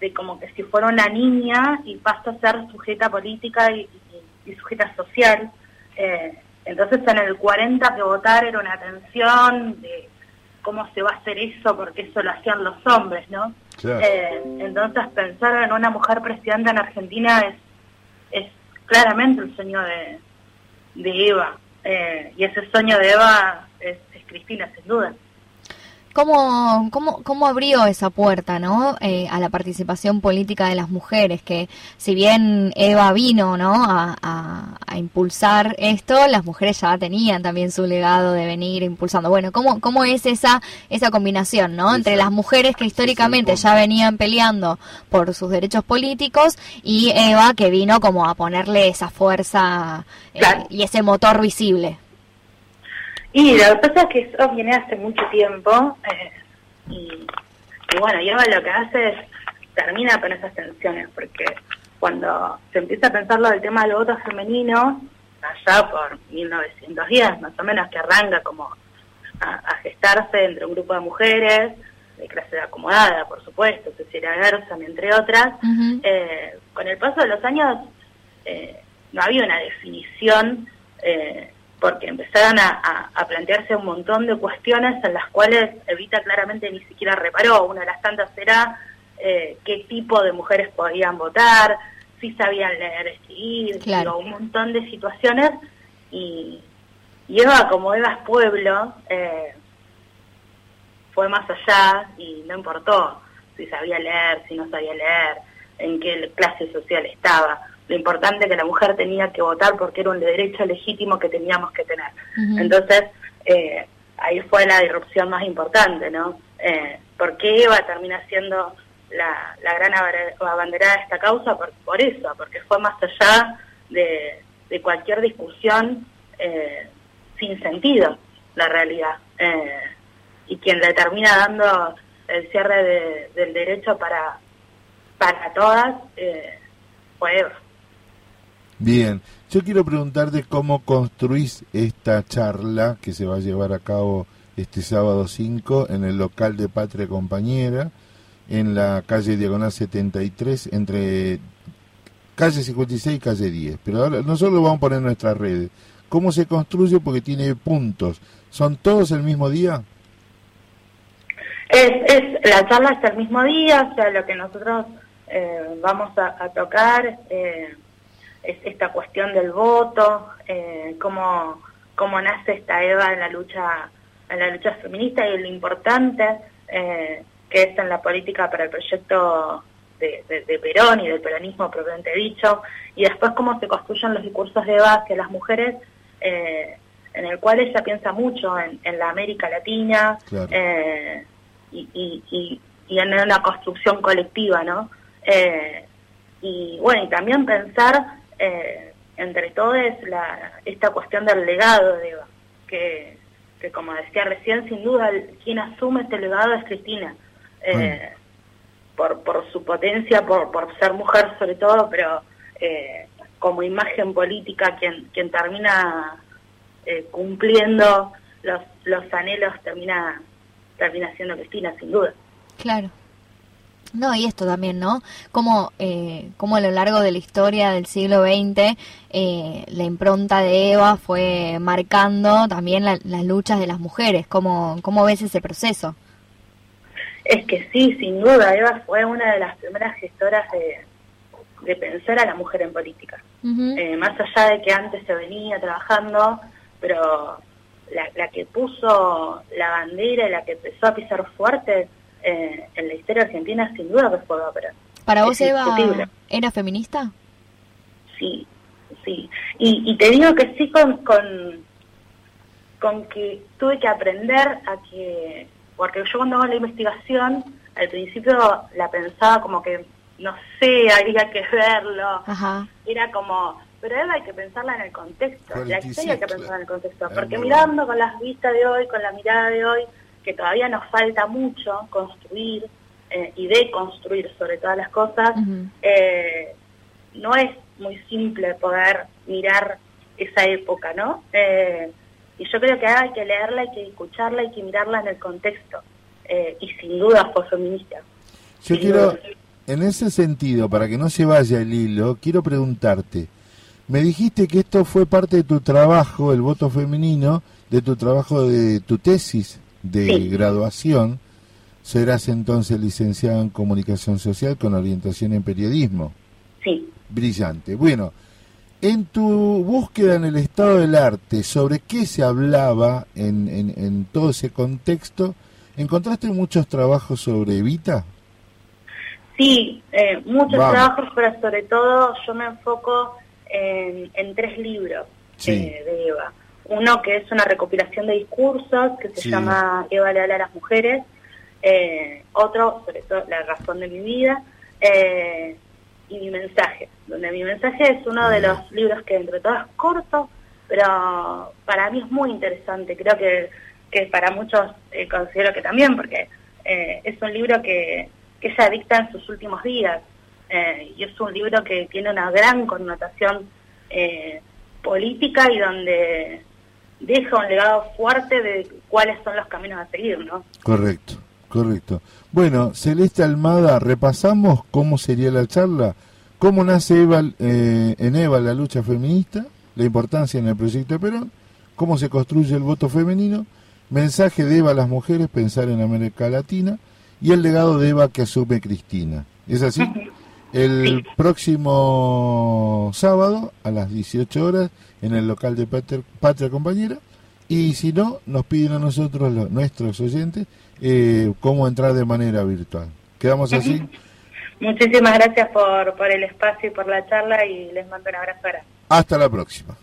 de como que si fuera una niña y pasa a ser sujeta política y, y- y sujeta social. Eh, entonces en el 40 que votar era una tensión de cómo se va a hacer eso porque eso lo hacían los hombres no Claro. Eh, entonces pensar en una mujer presidenta en Argentina es es claramente el sueño de, de Eva. Eh, y ese sueño de Eva es, es Cristina, sin duda. ¿Cómo, cómo, cómo abrió esa puerta ¿no? Eh, a la participación política de las mujeres? Que si bien Eva vino ¿no? a, a- a impulsar esto, las mujeres ya tenían también su legado de venir impulsando. Bueno, ¿cómo, cómo es esa, esa combinación ¿no? entre las mujeres que históricamente ya venían peleando por sus derechos políticos y Eva que vino como a ponerle esa fuerza eh, y ese motor visible? Y lo que pasa es que eso viene hace mucho tiempo. eh, y, y bueno, y lo que hace es termina con esas tensiones, porque cuando se empieza a pensar lo del tema del voto femenino, allá por 1910 más o menos, que arranca como a, a gestarse entre un grupo de mujeres, de clase acomodada, por supuesto, Cecilia Gerson, entre otras, eh, con el paso de los años eh, no había una definición eh, porque empezaron a, a- a plantearse un montón de cuestiones en las cuales Evita claramente ni siquiera reparó. Una de las tantas era eh, qué tipo de mujeres podían votar, si sabían leer, escribir, Claro. digo, un montón de situaciones y, y Eva como Eva es pueblo eh, fue más allá y no importó si sabía leer, si no sabía leer, en qué clase social estaba. Lo importante que la mujer tenía que votar porque era un derecho legítimo que teníamos que tener. Entonces, eh, ahí fue la disrupción más importante, ¿no? Eh, porque Eva termina siendo la, la gran abanderada de esta causa por, por eso, porque fue más allá de, de cualquier discusión eh, sin sentido, la realidad. Eh, y quien le termina dando el cierre de- del derecho para, para todas fue Eva. Bien, yo quiero preguntarte cómo construís esta charla que se va a llevar a cabo este sábado 5 en el local de Patria Compañera, en la calle Diagonal 73, entre calle 56 y calle 10. Pero ahora nosotros lo vamos a poner en nuestras redes. ¿Cómo se construye? Porque tiene puntos. ¿Son todos el mismo día? Es, es la charla es el mismo día, o sea, lo que nosotros eh, vamos a, a tocar eh, es esta cuestión del voto, eh, cómo, cómo nace esta Eva en la lucha en la lucha feminista y lo importante eh, que es en la política para el proyecto de, de- de Perón y del peronismo propiamente dicho, y después cómo se construyen los discursos de Eva hacia las mujeres, eh, en el cual ella piensa mucho en, en la América Latina, Claro. eh, y, y, y, y en una construcción colectiva, ¿no? Eh, y bueno, y también pensar eh, entre todos la, esta cuestión del legado de Eva, que, que como decía recién, sin duda quien asume este legado es Cristina, eh, por, por su potencia, por, por ser mujer sobre todo, pero eh, como imagen política quien, quien termina eh, cumpliendo los, los anhelos termina termina siendo Cristina, sin duda. Claro. No, y esto también, ¿no? Como, eh, como a lo largo de la historia del siglo XX, eh, la impronta de Eva fue marcando también la- las luchas de las mujeres. ¿Cómo, ¿Cómo ves ese proceso? Es que sí, sin duda, Eva fue una de las primeras gestoras de, de pensar a la mujer en política. Eh, más allá de que antes se venía trabajando, pero la, la que puso la bandera y la que empezó a pisar fuerte eh, en la historia argentina, sin duda que fue Perón. ¿Para vos, Es Eva, era feminista? Sí, sí. Y, y te digo que sí con, con, con que tuve que aprender a que, porque yo cuando hago la investigación, al principio la pensaba como que, no sé, había que verlo, Ajá. era como, pero Eva hay que pensarla en el contexto, la historia hay que pensarla en el contexto, porque mirando con las vistas de hoy, con la mirada de hoy, que todavía nos falta mucho construir eh, y deconstruir sobre todas las cosas, eh, no es muy simple poder mirar esa época, ¿no? Eh, y yo creo que hay que leerla, hay que escucharla, hay que mirarla en el contexto. Eh, y sin duda fue feminista. Yo Sin quiero, duda. en ese sentido, para que no se vaya el hilo, quiero preguntarte, me dijiste que esto fue parte de tu trabajo, el voto femenino, de tu trabajo de tu tesis de Sí. graduación. Serás entonces licenciada en comunicación social con orientación en periodismo. Sí. Brillante. Bueno, en tu búsqueda en el estado del arte, ¿sobre qué se hablaba en, en, en todo ese contexto? ¿Encontraste muchos trabajos sobre Evita? Sí, eh, muchos Vamos. trabajos, pero sobre todo yo me enfoco en, en tres libros Sí. eh, de Eva. Uno que es una recopilación de discursos que se Sí. llama Eva le habla a las mujeres. Eh, otro, sobre todo, La razón de mi vida. eh, y mi mensaje, donde mi mensaje es uno de los libros que entre todos es corto, pero para mí es muy interesante. Creo que, que para muchos eh, considero que también, porque eh, es un libro que, que ella dicta en sus últimos días. eh, y es un libro que tiene una gran connotación política y donde deja un legado fuerte de cuáles son los caminos a seguir, ¿no? Correcto, correcto. Bueno, Celeste Almada, repasamos cómo sería la charla, cómo nace Eva, eh, en Eva la lucha feminista, la importancia en el proyecto de Perón, cómo se construye el voto femenino, mensaje de Eva a las mujeres, pensar en América Latina, y el legado de Eva que asume Cristina. ¿Es así? El próximo sábado a las 18 horas en el local de Patria, Patria Compañera. Y si no, nos piden a nosotros, los, nuestros oyentes, eh, cómo entrar de manera virtual. ¿Quedamos así? Muchísimas gracias por, por el espacio y por la charla y les mando un abrazo grande. Hasta la próxima.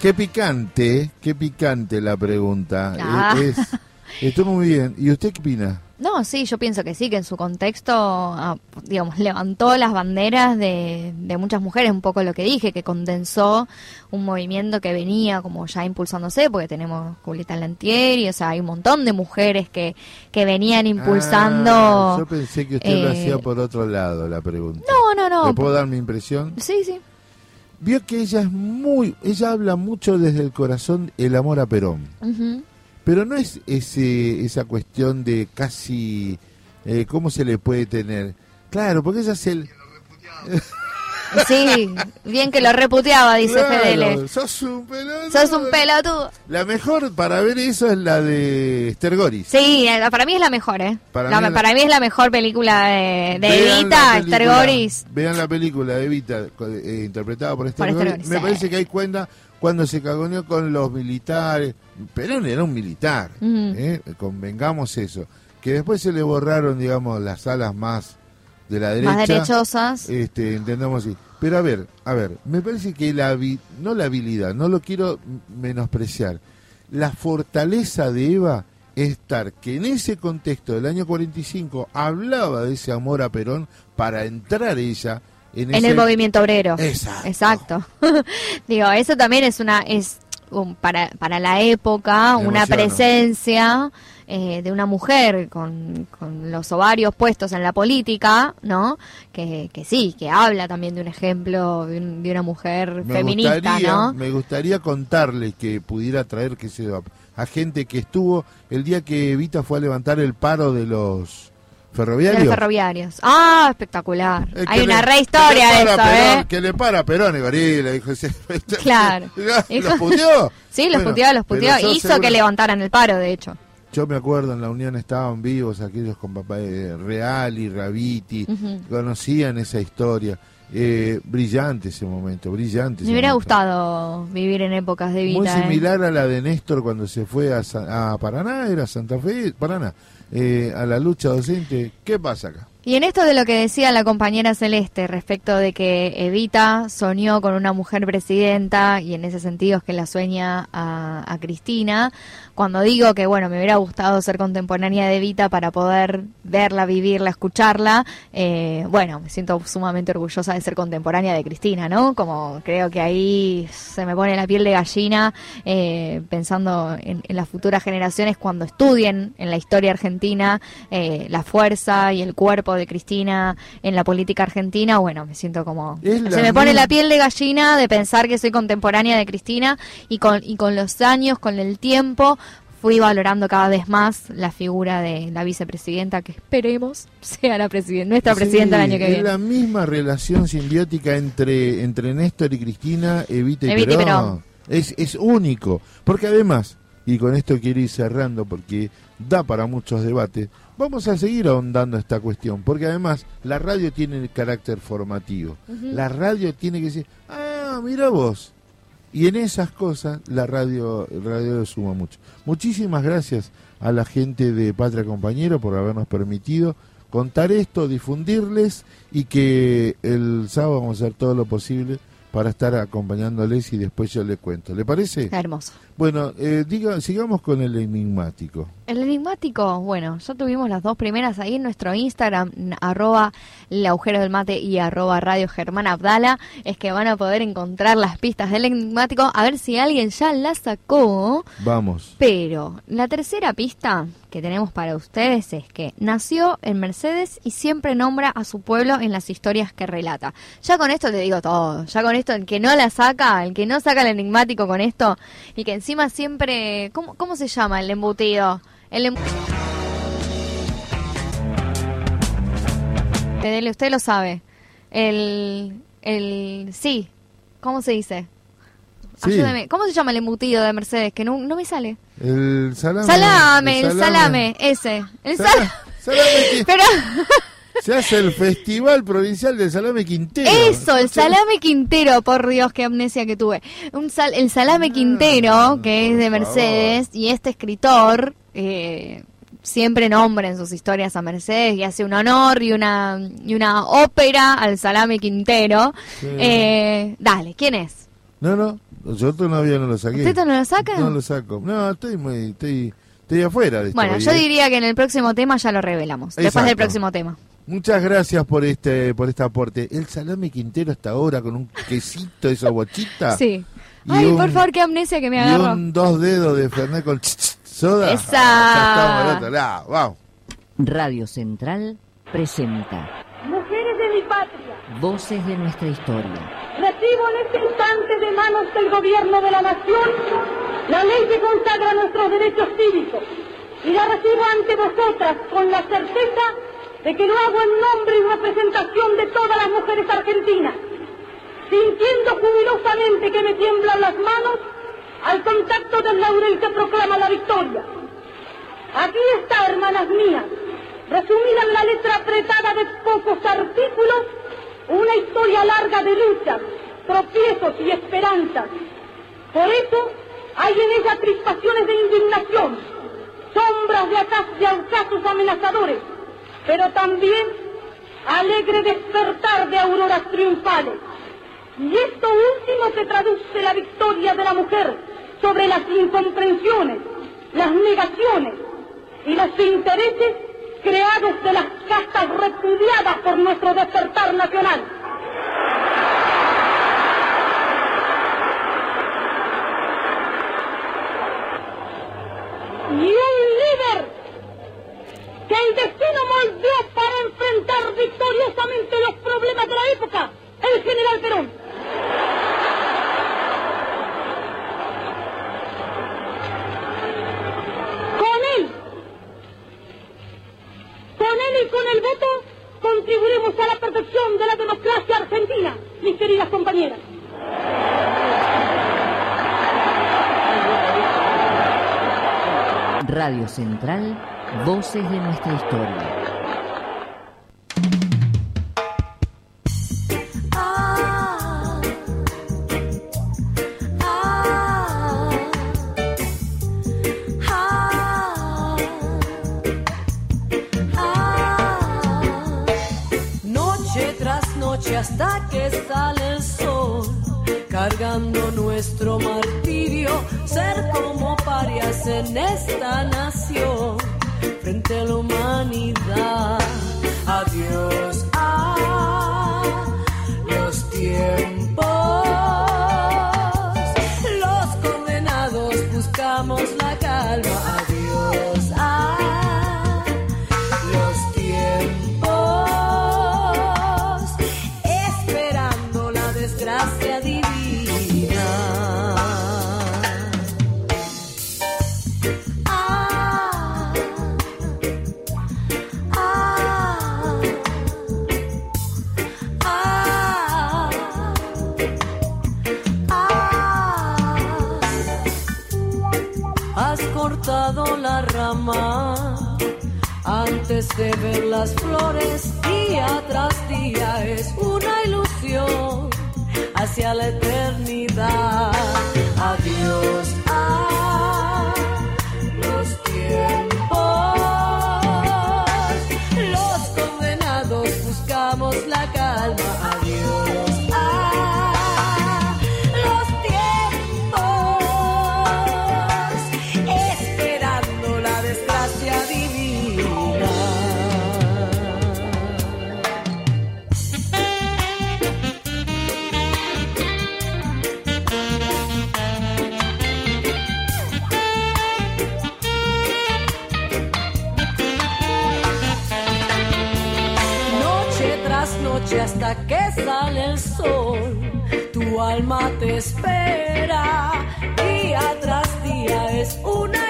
Qué picante, qué picante la pregunta. Ah. Eh, es- estuvo muy bien. ¿Y usted qué opina? No, sí, yo pienso que sí, que en su contexto, ah, digamos, levantó las banderas de, de muchas mujeres, un poco lo que dije, que condensó un movimiento que venía como ya impulsándose, porque tenemos Julieta Lantieri, o sea, hay un montón de mujeres que, que venían impulsando... Ah, yo pensé que usted lo eh, hacía por otro lado, la pregunta. No, no, no. ¿Le puedo dar mi impresión? Sí, sí. Vio que ella es muy, ella habla mucho desde el corazón el amor a Perón. Pero no es ese, esa cuestión de casi, eh, ¿cómo se le puede tener? Claro, porque ella es el... Sí, bien que lo reputeaba, dice Claro, Fedele. sos un pelotudo. Sos un pelotudo. La mejor para ver eso es la de Esther Goris. Sí, eh, para mí es la mejor, ¿eh? Para La- mí es la- para mí es la mejor película de, Evita, Esther película- Goris. Vean la película de Evita, eh, interpretada por Esther Por Me sí. parece que hay cuenta cuando se cagoneó con los militares. Perón era un militar. ¿eh? convengamos eso. Que después se le borraron, digamos, las alas más de la derecha. Más derechosas. Este, entendamos así. Pero a ver, a ver, me parece que la no la habilidad, no lo quiero menospreciar. La fortaleza de Eva es estar que en ese contexto del año 45 hablaba de ese amor a Perón para entrar ella en, En ese- el movimiento obrero. Exacto. Exacto. Digo, eso también es una es un- para para la época una presencia eh, de una mujer con, con los ovarios puestos en la política, ¿no? Que, que sí, que habla también de un ejemplo de, un- de una mujer Me feminista, gustaría, ¿no? Me gustaría contarle que pudiera traer que se a, gente que estuvo el día que Evita fue a levantar el paro de los De ferroviarios. los ferroviarios. Ah, espectacular. Eh, Hay una le- re historia de eso, Perón, ¿eh? Que le para Perón y gorila, dijo ese- Claro. ¿Los puteó? Sí, los Bueno, puteó, los puteó. Hizo seguro- que levantaran el paro, de hecho. Yo me acuerdo en la Unión estaban vivos aquellos con papá de Real y Raviti, conocían esa historia. Eh, brillante ese momento, brillante. Me hubiera momento. gustado vivir en épocas de Muy vida. ¿eh? similar a la de Néstor cuando se fue a Paraná, era Santa Fe, Paraná, eh, a la lucha docente. ¿Qué pasa acá? Y en esto de lo que decía la compañera Celeste respecto de que Evita soñó con una mujer presidenta y en ese sentido es que la sueña a, a Cristina, cuando digo que bueno, me hubiera gustado ser contemporánea de Evita para poder verla, vivirla, escucharla, eh, bueno, me siento sumamente orgullosa de ser contemporánea de Cristina, ¿no? Como creo que ahí se me pone la piel de gallina eh, pensando en, en las futuras generaciones cuando estudien en la historia argentina eh, la fuerza y el cuerpo de Cristina en la política argentina, bueno, me siento como... Se me pone la piel de gallina de pensar que soy contemporánea de Cristina y con, y con los años, con el tiempo, fui valorando cada vez más la figura de la vicepresidenta que esperemos sea la presidenta, nuestra Sí, presidenta el año que es viene. la misma relación simbiótica entre, entre Néstor y Cristina, Evita y Evita y Perón. Es, es único. Porque además, y con esto quiero ir cerrando porque da para muchos debates, vamos a seguir ahondando esta cuestión. Porque además, la radio tiene el carácter formativo. La radio tiene que decir, ah, mira vos. Y en esas cosas la radio, radio suma mucho. Muchísimas gracias a la gente de Patria Compañero por habernos permitido contar esto, difundirles y que el sábado vamos a hacer todo lo posible para estar acompañándoles y después yo les cuento. ¿Le parece? Hermoso. Bueno, eh, diga, sigamos con el enigmático. El enigmático, bueno, ya tuvimos las dos primeras ahí en nuestro Instagram, arroba el agujero del mate y arroba radio Germán Abdala, es que van a poder encontrar las pistas del enigmático, a ver si alguien ya la sacó. Vamos. Pero la tercera pista que tenemos para ustedes es que nació en Mercedes y siempre nombra a su pueblo en las historias que relata. Ya con esto te digo todo, ya con esto el que no la saca, el que no saca el enigmático con esto y que encima siempre... ¿Cómo, cómo se llama el embutido? El em- Fedele, usted lo sabe. El... el... Sí. ¿Cómo se dice? Sí. Ayúdeme. ¿Cómo se llama el embutido de Mercedes? Que no, no me sale. El salame. Salame, el salame, ese. El Sala- salame. salame Pero Se hace el Festival Provincial del Salame Quintero. eso, el salame Quintero, por Dios, qué amnesia que tuve. Un sal- el salame Quintero, que es de Mercedes, y este escritor eh, siempre nombra en sus historias a Mercedes y hace un honor y una, y una ópera al salame Quintero. Sí. Eh, dale, ¿quién es? No, no, Yo todavía no lo saqué. ¿Usted no lo saca? No lo saco. No, estoy muy, estoy, estoy afuera de. Bueno, yo diría que en el próximo tema ya lo revelamos. Después del próximo tema. Muchas gracias por este, por este aporte. El salame quintero hasta ahora con un quesito de esa bochita. Sí. Y Ay, un- por favor, qué amnesia que me Y agarró. un dos dedos de Fernet con ch- ch- soda. Esa. Ya estamos al otro lado. Vamos. Radio Central presenta Mujeres de mi patria, Voces de nuestra historia. recibo en este instante de manos del gobierno de la nación la ley que consagra nuestros derechos cívicos y la recibo ante vosotras con la certeza de que lo hago en nombre y representación de todas las mujeres argentinas, sintiendo jubilosamente que me tiemblan las manos al contacto del laurel que proclama la victoria. Aquí está, hermanas mías, resumida en la letra apretada de pocos artículos, una historia larga de luchas, tropiezos y esperanzas. Por eso hay en ella crispaciones de indignación, sombras de, de ocasos amenazadores, pero también alegre despertar de auroras triunfales. Y esto último que traduce la victoria de la mujer sobre las incomprensiones, las negaciones y los intereses creados de las castas repudiadas por nuestro despertar nacional. Y el destino moldeó para enfrentar victoriosamente los problemas de la época, el general Perón. Con él, con él y con el voto, contribuiremos a la perfección de la democracia argentina, mis queridas compañeras. Radio Central, Voces de nuestra historia. Que sale el sol, tu alma te espera. Día tras día es una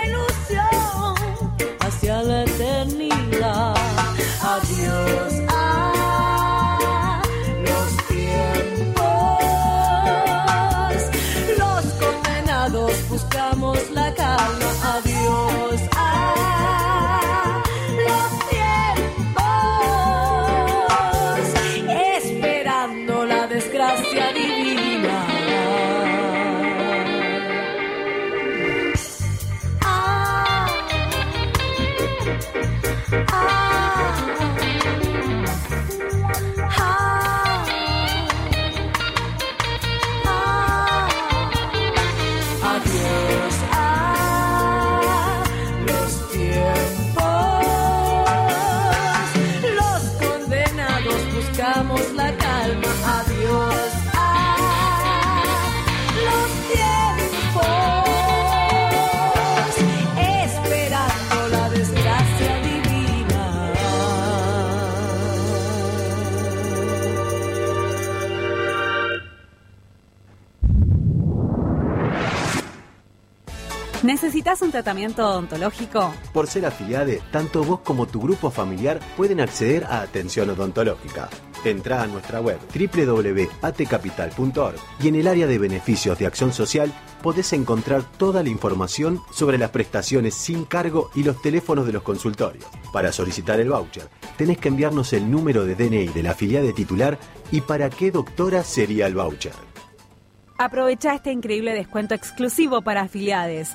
¿Necesitas un tratamiento odontológico? Por ser afiliade, tanto vos como tu grupo familiar pueden acceder a atención odontológica. Entrá a nuestra web www.atecapital.org y en el área de beneficios de acción social podés encontrar toda la información sobre las prestaciones sin cargo y los teléfonos de los consultorios. Para solicitar el voucher, tenés que enviarnos el número de DNI de la afiliade titular y para qué doctora sería el voucher. Aprovecha este increíble descuento exclusivo para afiliades.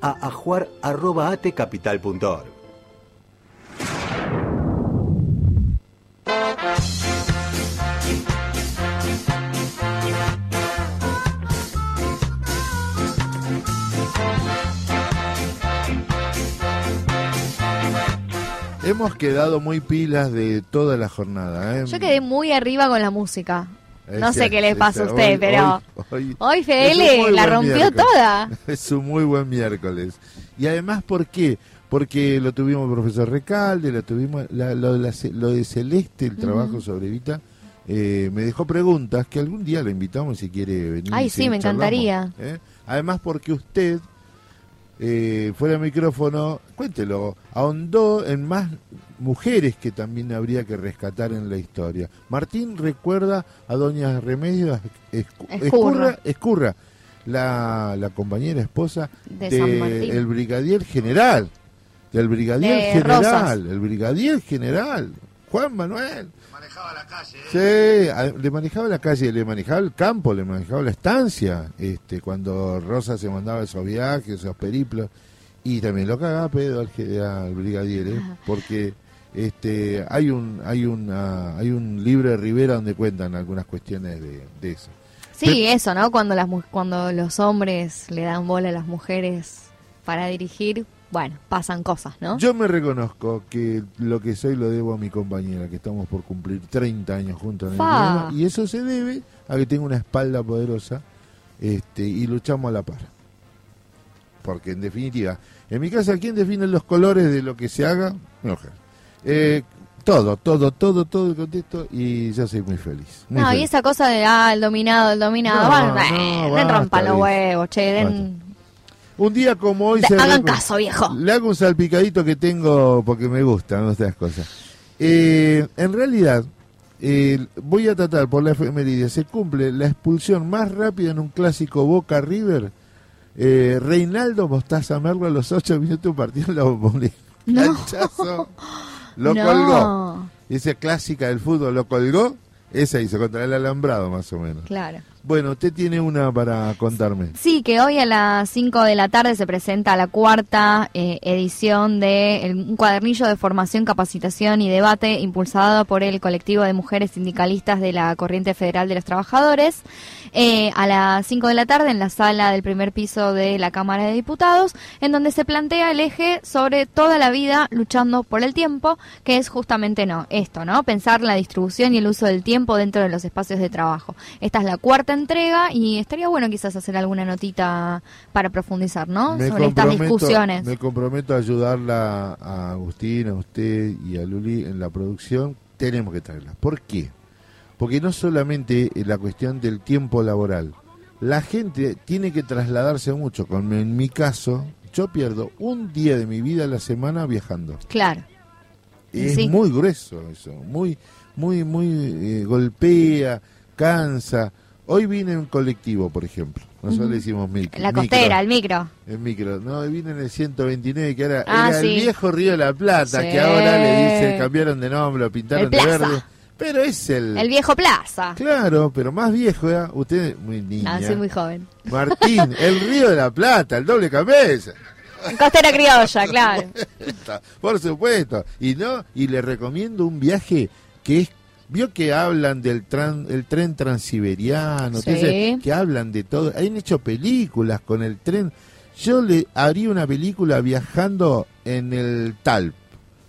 a ajuar.atecapital.org. Hemos quedado muy pilas de toda la jornada. ¿eh? Yo quedé muy arriba con la música. No sé qué le pasa a usted, hoy- pero hoy- hoy la rompió miércoles. toda. Es un muy buen miércoles. Y además, ¿por qué? Porque lo tuvimos el profesor Recalde, lo tuvimos la- lo, de la ce- lo de Celeste, el trabajo sobre Evita. eh, me dejó preguntas que algún día la invitamos si quiere venir. Ay, sí, me charlamos, encantaría. ¿eh? Además, porque usted, eh, fuera de micrófono, cuéntelo, ahondó en más mujeres que también habría que rescatar en la historia. Martín recuerda a doña Remedios Escu- Escurra. Escurra, la, la compañera esposa De del Martín. el brigadier general, del brigadier De general, Rosas. el brigadier general, Juan Manuel. Sí, a- le manejaba la calle, le manejaba el campo, le manejaba la estancia, este, cuando Rosa se mandaba esos viajes, esos periplos, y también lo cagaba pedo al, al brigadier, ¿eh? porque este, hay un, hay una, hay un libro de Rivera donde cuentan algunas cuestiones de, de eso. Sí, eso, ¿no? Cuando las cuando los hombres le dan bola a las mujeres para dirigir, bueno, pasan cosas, ¿no? Yo me reconozco que lo que soy lo debo a mi compañera, que estamos por cumplir 30 años juntos en el programa, y eso se debe a que tengo una espalda poderosa este, y luchamos a la par. Porque en definitiva, en mi casa, ¿quién define los colores de lo que se haga? Mujer. Eh, todo, todo, todo, todo el contexto y yo soy muy feliz. muy No, y esa cosa de, ah, el dominado, el dominado, No, bueno, no, eh, den los huevos, che, den... Un día como hoy... De- se hagan caso, viejo. Le hago un salpicadito que tengo porque me gustan estas cosas. Eh, en realidad, eh, voy a tratar por la efeméride, se cumple la expulsión más rápida en un clásico Boca River. Eh, Reinaldo Mostaza Merlo a los 8 minutos partió la bombonera. No. Lo No. colgó. Esa clásica del fútbol lo colgó. Esa hizo contra el alambrado más o menos. Claro. Bueno, usted tiene una para contarme. Sí, que hoy a las 5 de la tarde se presenta la cuarta eh, edición de un cuadernillo de formación, capacitación y debate impulsado por el colectivo de mujeres sindicalistas de la Corriente Federal de los Trabajadores. eh, a las 5 de la tarde en la sala del primer piso de la Cámara de Diputados, en donde se plantea el eje sobre toda la vida luchando por el tiempo, que es justamente no, esto, ¿no? Pensar la distribución y el uso del tiempo dentro de los espacios de trabajo. Esta es la cuarta entrega y estaría bueno quizás hacer alguna notita para profundizar, ¿no? Me sobre estas discusiones. Me comprometo a ayudarla a Agustín, a usted y a Luli en la producción. Tenemos que traerla. ¿Por qué? Porque no solamente la cuestión del tiempo laboral. La gente tiene que trasladarse mucho. Como en mi caso, yo pierdo un día de mi vida a la semana viajando. Claro. Es Sí. muy grueso eso, muy, muy, muy eh, golpea, cansa. Hoy vine en colectivo, por ejemplo. Nosotros le decimos mic- La micro. costera, el micro. El micro. No, vino en el 129, que era, Ah, era sí. el viejo Río de la Plata, Sí. que ahora le dicen, cambiaron de nombre, lo pintaron de verde. Pero es el... El viejo Plaza. Claro, pero más viejo, ¿eh? Usted muy niña. Ah, soy muy joven. Martín, el Río de la Plata, el doble cabeza. Costera criolla, claro. Por supuesto. Y no, y le recomiendo un viaje que es vio que hablan del tran- el tren transiberiano, Sí. que, que hablan de todo. Han hecho películas con el tren. Yo le haría una película viajando en el Talp.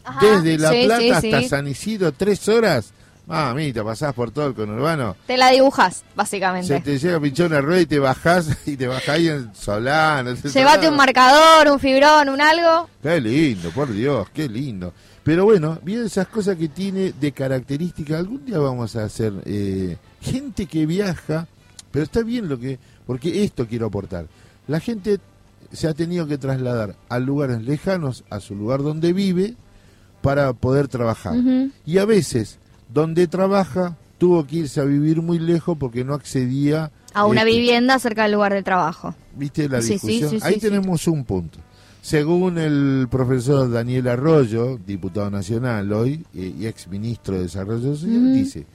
Ajá, Desde La sí, Plata sí, hasta. San Isidro, tres horas. Mamita, pasás por todo el conurbano. Te la dibujas, Se básicamente. te llega a pinchar una rueda y te bajás y te bajás ahí en Solano. Llévate un marcador, un fibrón, un algo. Qué lindo, por Dios, qué lindo. Pero bueno, bien esas cosas que tiene de característica. Algún día vamos a hacer eh, gente que viaja, pero está bien lo que, porque esto quiero aportar. La gente se ha tenido que trasladar a lugares lejanos, a su lugar donde vive, para poder trabajar. Y a veces, donde trabaja, tuvo que irse a vivir muy lejos porque no accedía A una este, vivienda cerca del lugar de trabajo. ¿Viste la sí, discusión? sí, sí, Ahí tenemos un punto. Según el profesor Daniel Arroyo, diputado nacional hoy y ex ministro de Desarrollo Social, dice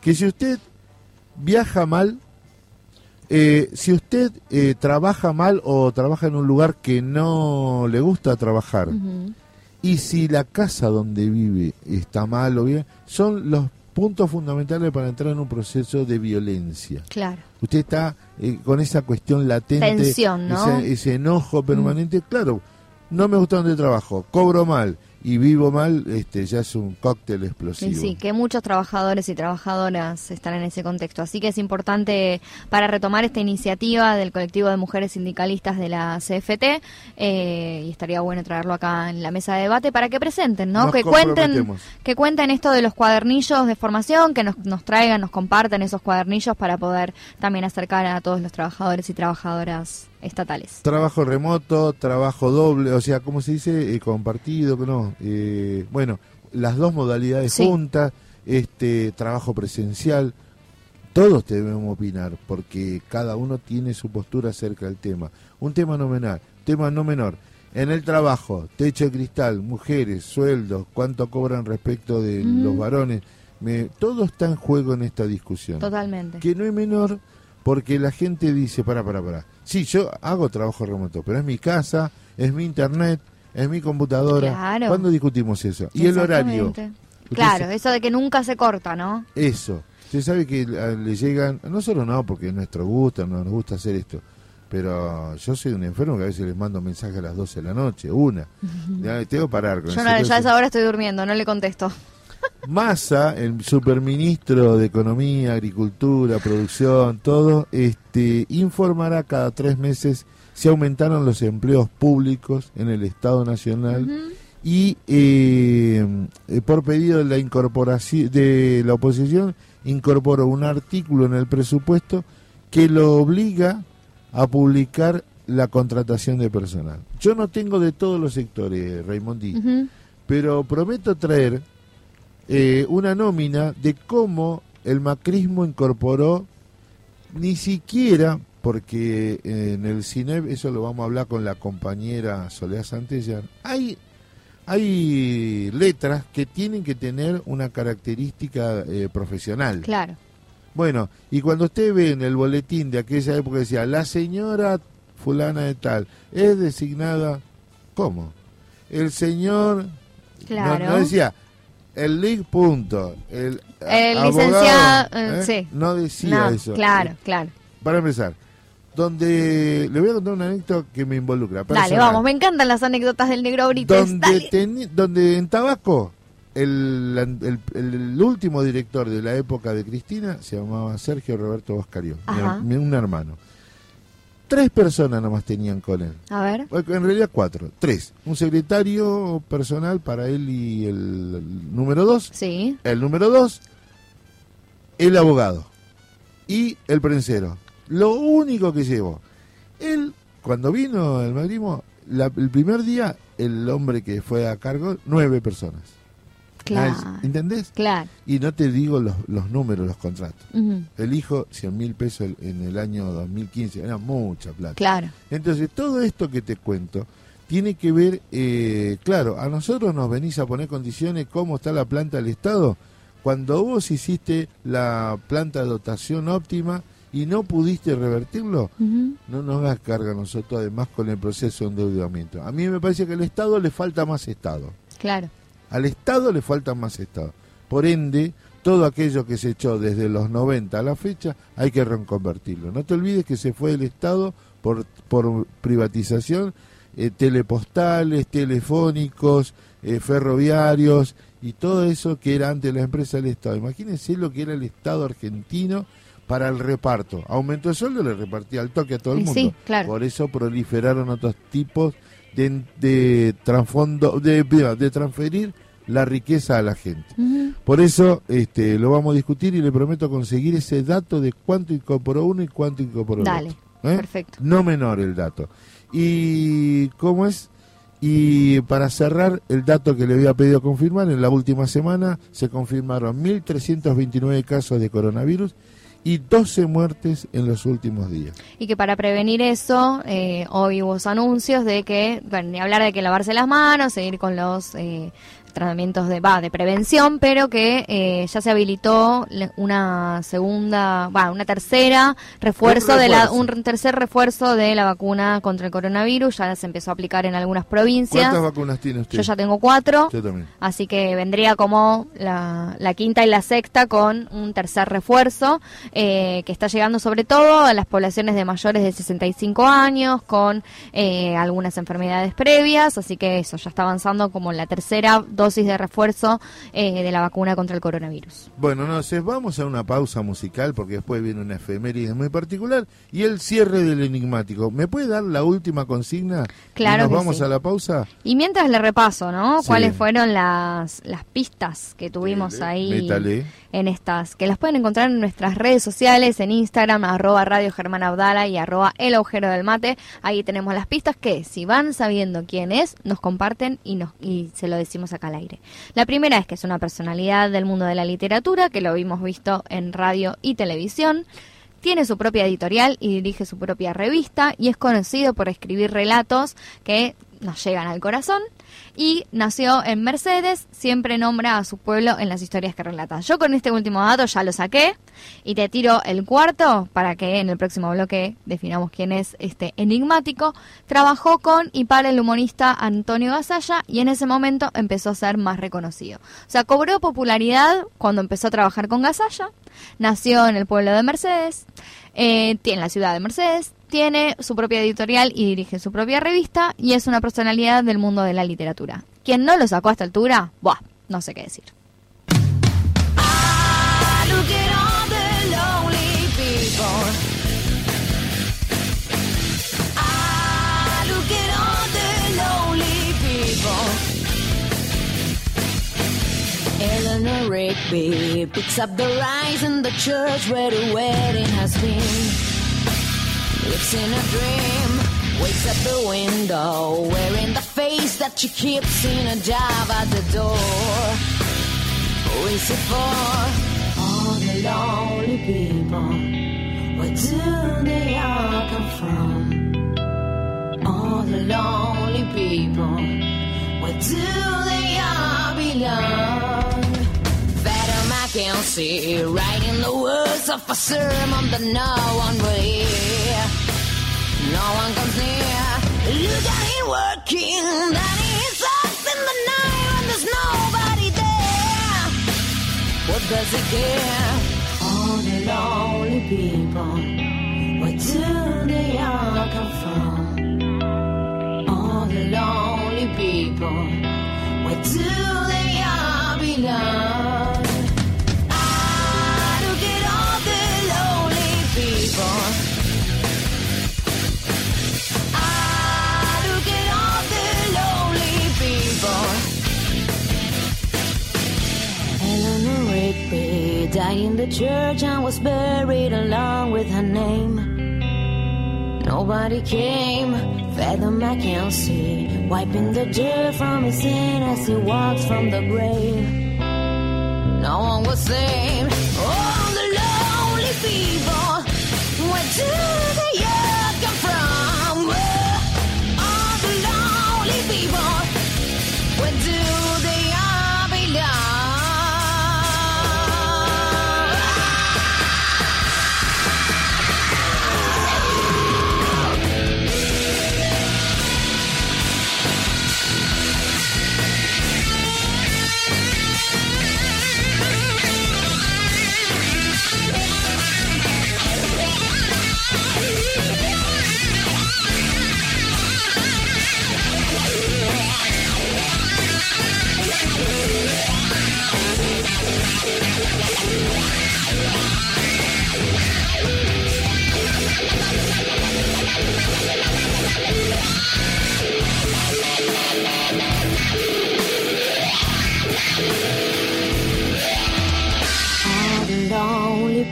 que si usted viaja mal, eh, si usted eh, trabaja mal o trabaja en un lugar que no le gusta trabajar, y si la casa donde vive está mal o bien, son los puntos fundamentales para entrar en un proceso de violencia. Claro. Usted está eh, con esa cuestión latente, Tensión, ¿no? ese, ese enojo permanente. Claro, no me gusta donde trabajo, cobro mal y vivo mal, este ya es un cóctel explosivo. sí, que muchos trabajadores y trabajadoras están en ese contexto. Así que es importante para retomar esta iniciativa del colectivo de mujeres sindicalistas de la CFT eh, y estaría bueno traerlo acá en la mesa de debate para que presenten, ¿no? Nos que cuenten, que cuenten esto de los cuadernillos de formación, que nos, nos traigan, nos compartan esos cuadernillos para poder también acercar a todos los trabajadores y trabajadoras estatales. Trabajo remoto, trabajo doble, o sea, ¿cómo se dice? Eh, compartido, no. Eh, bueno, las dos modalidades Sí. juntas, este trabajo presencial, todos debemos opinar, porque cada uno tiene su postura acerca del tema. Un tema no menor, tema no menor. En el trabajo, techo de cristal, mujeres, sueldos, cuánto cobran respecto de Ujú. los varones, me, todo está en juego en esta discusión Totalmente. que no es menor porque la gente dice, para, para, para. Sí, yo hago trabajo remoto, pero es mi casa, es mi internet, es mi computadora. Claro. ¿Cuándo discutimos eso? Y el horario. Claro, eso de que nunca se corta, ¿no? Eso. Usted sabe que a- le llegan, no solo no, porque es nuestro gusto, no nos gusta hacer esto, pero yo soy un enfermo que a veces les mando mensajes a las 12 de la noche, una. Tengo que parar con Yo no, ya a esa hora estoy durmiendo, no le contesto. Massa, el superministro de Economía, Agricultura, Producción, todo, este, informará cada tres meses si aumentaron los empleos públicos en el Estado Nacional y eh, eh, por pedido de la incorporación de la oposición incorporó un artículo en el presupuesto que lo obliga a publicar la contratación de personal. Yo no tengo de todos los sectores, Raimondi, pero prometo traer eh, una nómina de cómo el macrismo incorporó ni siquiera porque en el CINEP, eso lo vamos a hablar con la compañera Soledad Santellar, hay, hay letras que tienen que tener una característica eh, profesional. Claro. Bueno, y cuando usted ve en el boletín de aquella época decía, la señora fulana de tal es designada, ¿cómo? El señor, no- Claro. no, decía, el league punto, el, El abogado, licenciado, eh, ¿eh? sí. no decía No, eso. Claro, claro. Para empezar, donde le voy a contar una anécdota que me involucra. Dale, vamos, me encantan las anécdotas del negro Brites. donde, teni- donde en Tabaco el, el- el último director de la época de Cristina se llamaba Sergio Roberto Boscario, mi mi- un hermano. Tres personas nomás tenían con él. A ver. En realidad cuatro, tres. Un secretario personal para él y el, el número dos. Sí. El número dos, el abogado y el prensero. Lo único que llevó. Él, cuando vino el macrismo, la- el primer día, el hombre que fue a cargo, nueve personas. Claro. Ah, ¿Entendés? Claro. Y no te digo los, los números, los contratos. El hijo, 100 mil pesos en el año 2015, era mucha plata. Claro. Entonces, todo esto que te cuento tiene que ver, eh, claro, a nosotros nos venís a poner condiciones cómo está la planta del Estado. Cuando vos hiciste la planta de dotación óptima y no pudiste revertirlo, no nos hagas carga a nosotros además con el proceso de endeudamiento. A mí me parece que al Estado le falta más Estado. Claro. Al Estado le falta más Estado. Por ende, todo aquello que se echó desde los 90 a la fecha hay que reconvertirlo. No te olvides que se fue el Estado por, por privatización, eh, telepostales, telefónicos, eh, ferroviarios y todo eso que era antes la empresa del Estado. Imagínense lo que era el Estado argentino para el reparto. Aumentó el sueldo, le repartía al toque a todo el mundo. sí, claro. Por eso proliferaron otros tipos de, de trasfondo, de, de transferir la riqueza a la gente. Por eso este, lo vamos a discutir y le prometo conseguir ese dato de cuánto incorporó uno y cuánto incorporó Dale, el otro. ¿eh? perfecto. No menor el dato. ¿Y cómo es? Y para cerrar, el dato que le había pedido confirmar, en la última semana se confirmaron 1.329 casos de coronavirus y 12 muertes en los últimos días. Y que para prevenir eso, eh, hoy hubo anuncios de que, bueno, ni hablar de que lavarse las manos, seguir con los eh, tratamientos de, va, de prevención, pero que eh, ya se habilitó una segunda, va, una tercera refuerzo, Un de la, un tercer refuerzo de la vacuna contra el coronavirus, ya se empezó a aplicar en algunas provincias. ¿Cuántas vacunas tiene usted? Yo ya tengo cuatro. Yo también. Así que vendría como la, la quinta y la sexta con un tercer refuerzo eh, que está llegando sobre todo a las poblaciones de mayores de 65 años con eh, algunas enfermedades previas. Así que eso ya está avanzando como la tercera dosis de refuerzo eh, de la vacuna contra el coronavirus. Bueno, no sé, vamos a una pausa musical porque después viene una efeméride muy particular y el cierre del enigmático. ¿Me puede dar la última consigna? Claro ¿Y nos que vamos sí. a la pausa? Y mientras le repaso, ¿no? Sí. ¿Cuáles fueron las, las pistas que tuvimos Dele, ahí métale. en estas? Que las pueden encontrar en nuestras redes sociales, en Instagram, arroba Radio Germán Abdala y arroba El Agujero del Mate. Ahí tenemos las pistas que, si van sabiendo quién es, nos comparten y, nos, y se lo decimos acá al La primera es que es una personalidad del mundo de la literatura, que lo hemos visto en radio y televisión. Tiene su propia editorial y dirige su propia revista y es conocido por escribir relatos que nos llegan al corazón y nació en Mercedes, siempre nombra a su pueblo en las historias que relata. Yo con este último dato ya lo saqué y te tiro el cuarto para que en el próximo bloque definamos quién es este enigmático. Trabajó con y para el humorista Antonio Gasalla y en ese momento empezó a ser más reconocido. O sea, cobró popularidad cuando empezó a trabajar con Gasalla, nació en el pueblo de Mercedes, eh, tiene la ciudad de Mercedes, tiene su propia editorial y dirige su propia revista y es una personalidad del mundo de la literatura. Quien no lo sacó a esta altura, buah, no sé qué decir. Eleanor Rigby picks up the rise in the church where the wedding has been. Lives in a dream, wakes at the window, wearing the face that she keeps in a job at the door. Who is it for? All the lonely people. Where do they all come from? All the lonely people. Where do they all belong? Father um, Mackenzie writing the words of a sermon that no one will hear. No one comes near. Look at him working, then he sucks in the night when there's nobody there. What does it care? All the lonely people. Where do they all come from? All the lonely people. Where do they all belong? In the church and was buried along with her name. Nobody came, Father Mackenzie, wiping the dirt from his sin as he walks from the grave. no one was saying,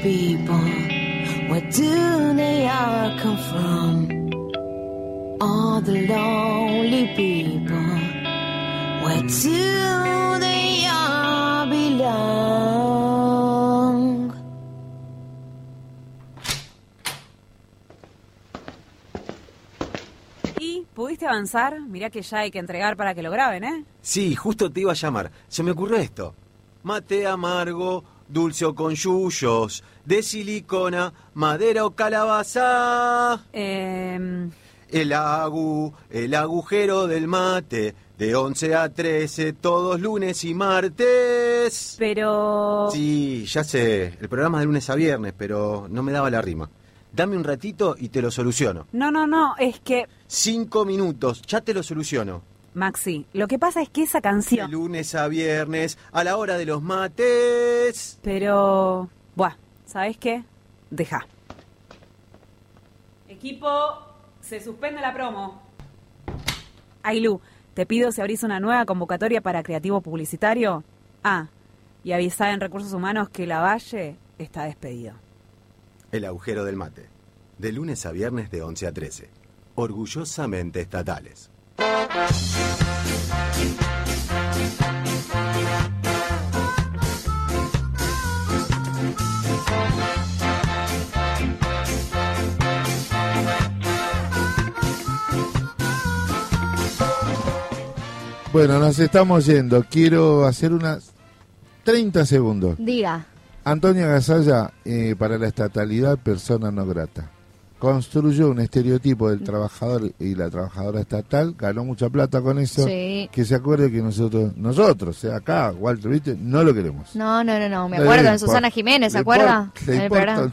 people, where do they all come from? All the lonely people, where do they all belong? ¿Y pudiste avanzar? Mirá que ya hay que entregar para que lo graben, ¿eh? Sí, justo te iba a llamar. Se me ocurrió esto. Mate amargo, dulce o con yuyos, de silicona, madera o calabaza. Eh, El agu, el agujero del mate, de 11 a 13, todos lunes y martes. pero... Sí, ya sé, el programa es de lunes a viernes, pero no me daba la rima. Dame un ratito y te lo soluciono. No, no, no, es que... Cinco minutos, ya te lo soluciono. Maxi, lo que pasa es que esa De canción... lunes a viernes, a la hora de los mates. Pero... Buah, ¿sabes qué? Deja. Equipo, se suspende la promo. Ailú, te pido si abrís una nueva convocatoria para creativo publicitario. Ah, y avisá en Recursos Humanos que Lavalle está despedido. El agujero del mate. De lunes a viernes de 11 a 13. Orgullosamente estatales. Bueno, nos estamos yendo. Quiero hacer unas 30 segundos. Diga. Antonio Gasalla, eh, para la estatalidad, persona no grata. Construyó un estereotipo del trabajador y la trabajadora estatal, ganó mucha plata con eso. Sí. Que se acuerde que nosotros, nosotros, sea, acá, Walter, ¿viste? No lo queremos. No, no, no, no. Me acuerdo le en Susana. Jiménez, ¿se Le acuerda? le importa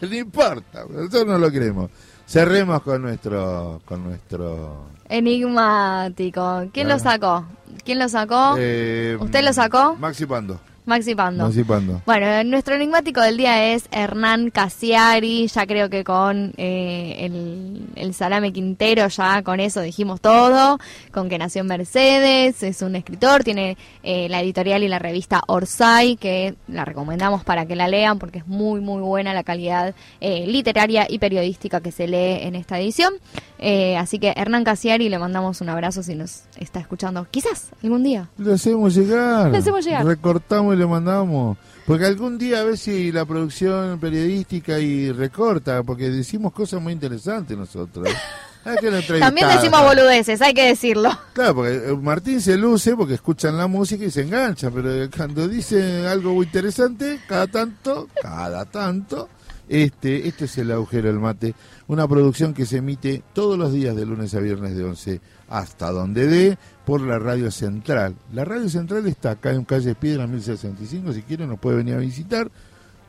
No importa, nosotros no lo queremos. Cerremos con nuestro, con nuestro. Enigmático. ¿Quién lo sacó? ¿Quién lo sacó? eh, ¿Usted lo sacó? Maxi Pando. Maxi Pando. Maxi Pando. Bueno, nuestro enigmático del día es Hernán Casiari, ya creo que con eh, el, el salame Quintero, ya con eso dijimos todo, con que nació en Mercedes, es un escritor, tiene eh, la editorial y la revista Orsay, que la recomendamos para que la lean porque es muy, muy buena la calidad eh, literaria y periodística que se lee en esta edición. Eh, así que Hernán Casiari, le mandamos un abrazo si nos está escuchando, quizás algún día. Le hacemos llegar. Le hacemos llegar. Recortamos y le mandamos. Porque algún día a ver si la producción periodística y recorta, porque decimos cosas muy interesantes nosotros. Lo También decimos boludeces, hay que decirlo. Claro, porque eh, Martín se luce porque escuchan la música y se engancha, pero cuando dice algo muy interesante, cada tanto, cada tanto, este, este es el agujero del mate, una producción que se emite todos los días de lunes a viernes de 11 hasta donde dé por la radio central. La radio central está acá en calle Piedra 1065, si quiere nos puede venir a visitar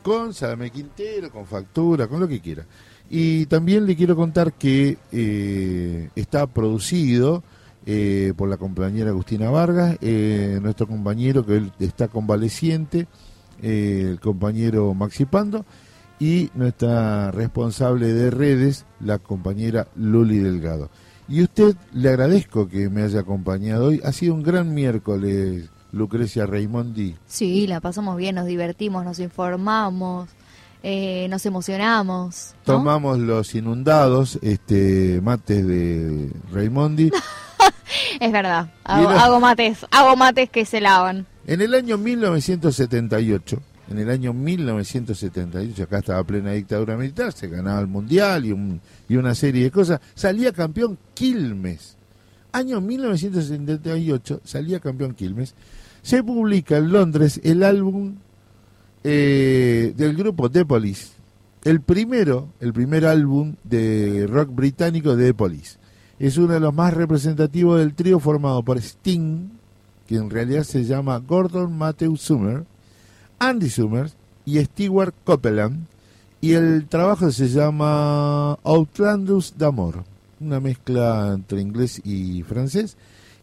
con Salame Quintero, con factura, con lo que quiera. Y también le quiero contar que eh, está producido eh, por la compañera Agustina Vargas, eh, nuestro compañero que él está convaleciente, el compañero Maxi Pando, y nuestra responsable de redes, la compañera Luli Delgado. Y usted le agradezco que me haya acompañado hoy. Ha sido un gran miércoles, Lucrecia Raimondi. Sí, la pasamos bien, nos divertimos, nos informamos, eh, nos emocionamos. ¿no? Tomamos los inundados, este mates de Raimondi. Es verdad, hago, hago mates, hago mates que se lavan. En el año 1978, en el año 1978, acá estaba plena dictadura militar, se ganaba el mundial y, un- y una serie de cosas, salía campeón Quilmes. Año 1978 salía campeón Quilmes. Se publica en Londres el álbum eh, del grupo The Police. El primero, el primer álbum de rock británico de The Police. Es uno de los más representativos del trío formado por Sting, que en realidad se llama Gordon Matthew Summer, Andy Summers y Stewart Copeland. Y el trabajo se llama Outlandus d'Amor, una mezcla entre inglés y francés.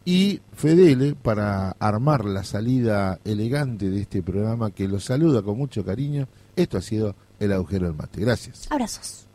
Y Fedele, para armar la salida elegante de este programa que los saluda con mucho cariño, esto ha sido El Agujero del Mate. Gracias. Abrazos.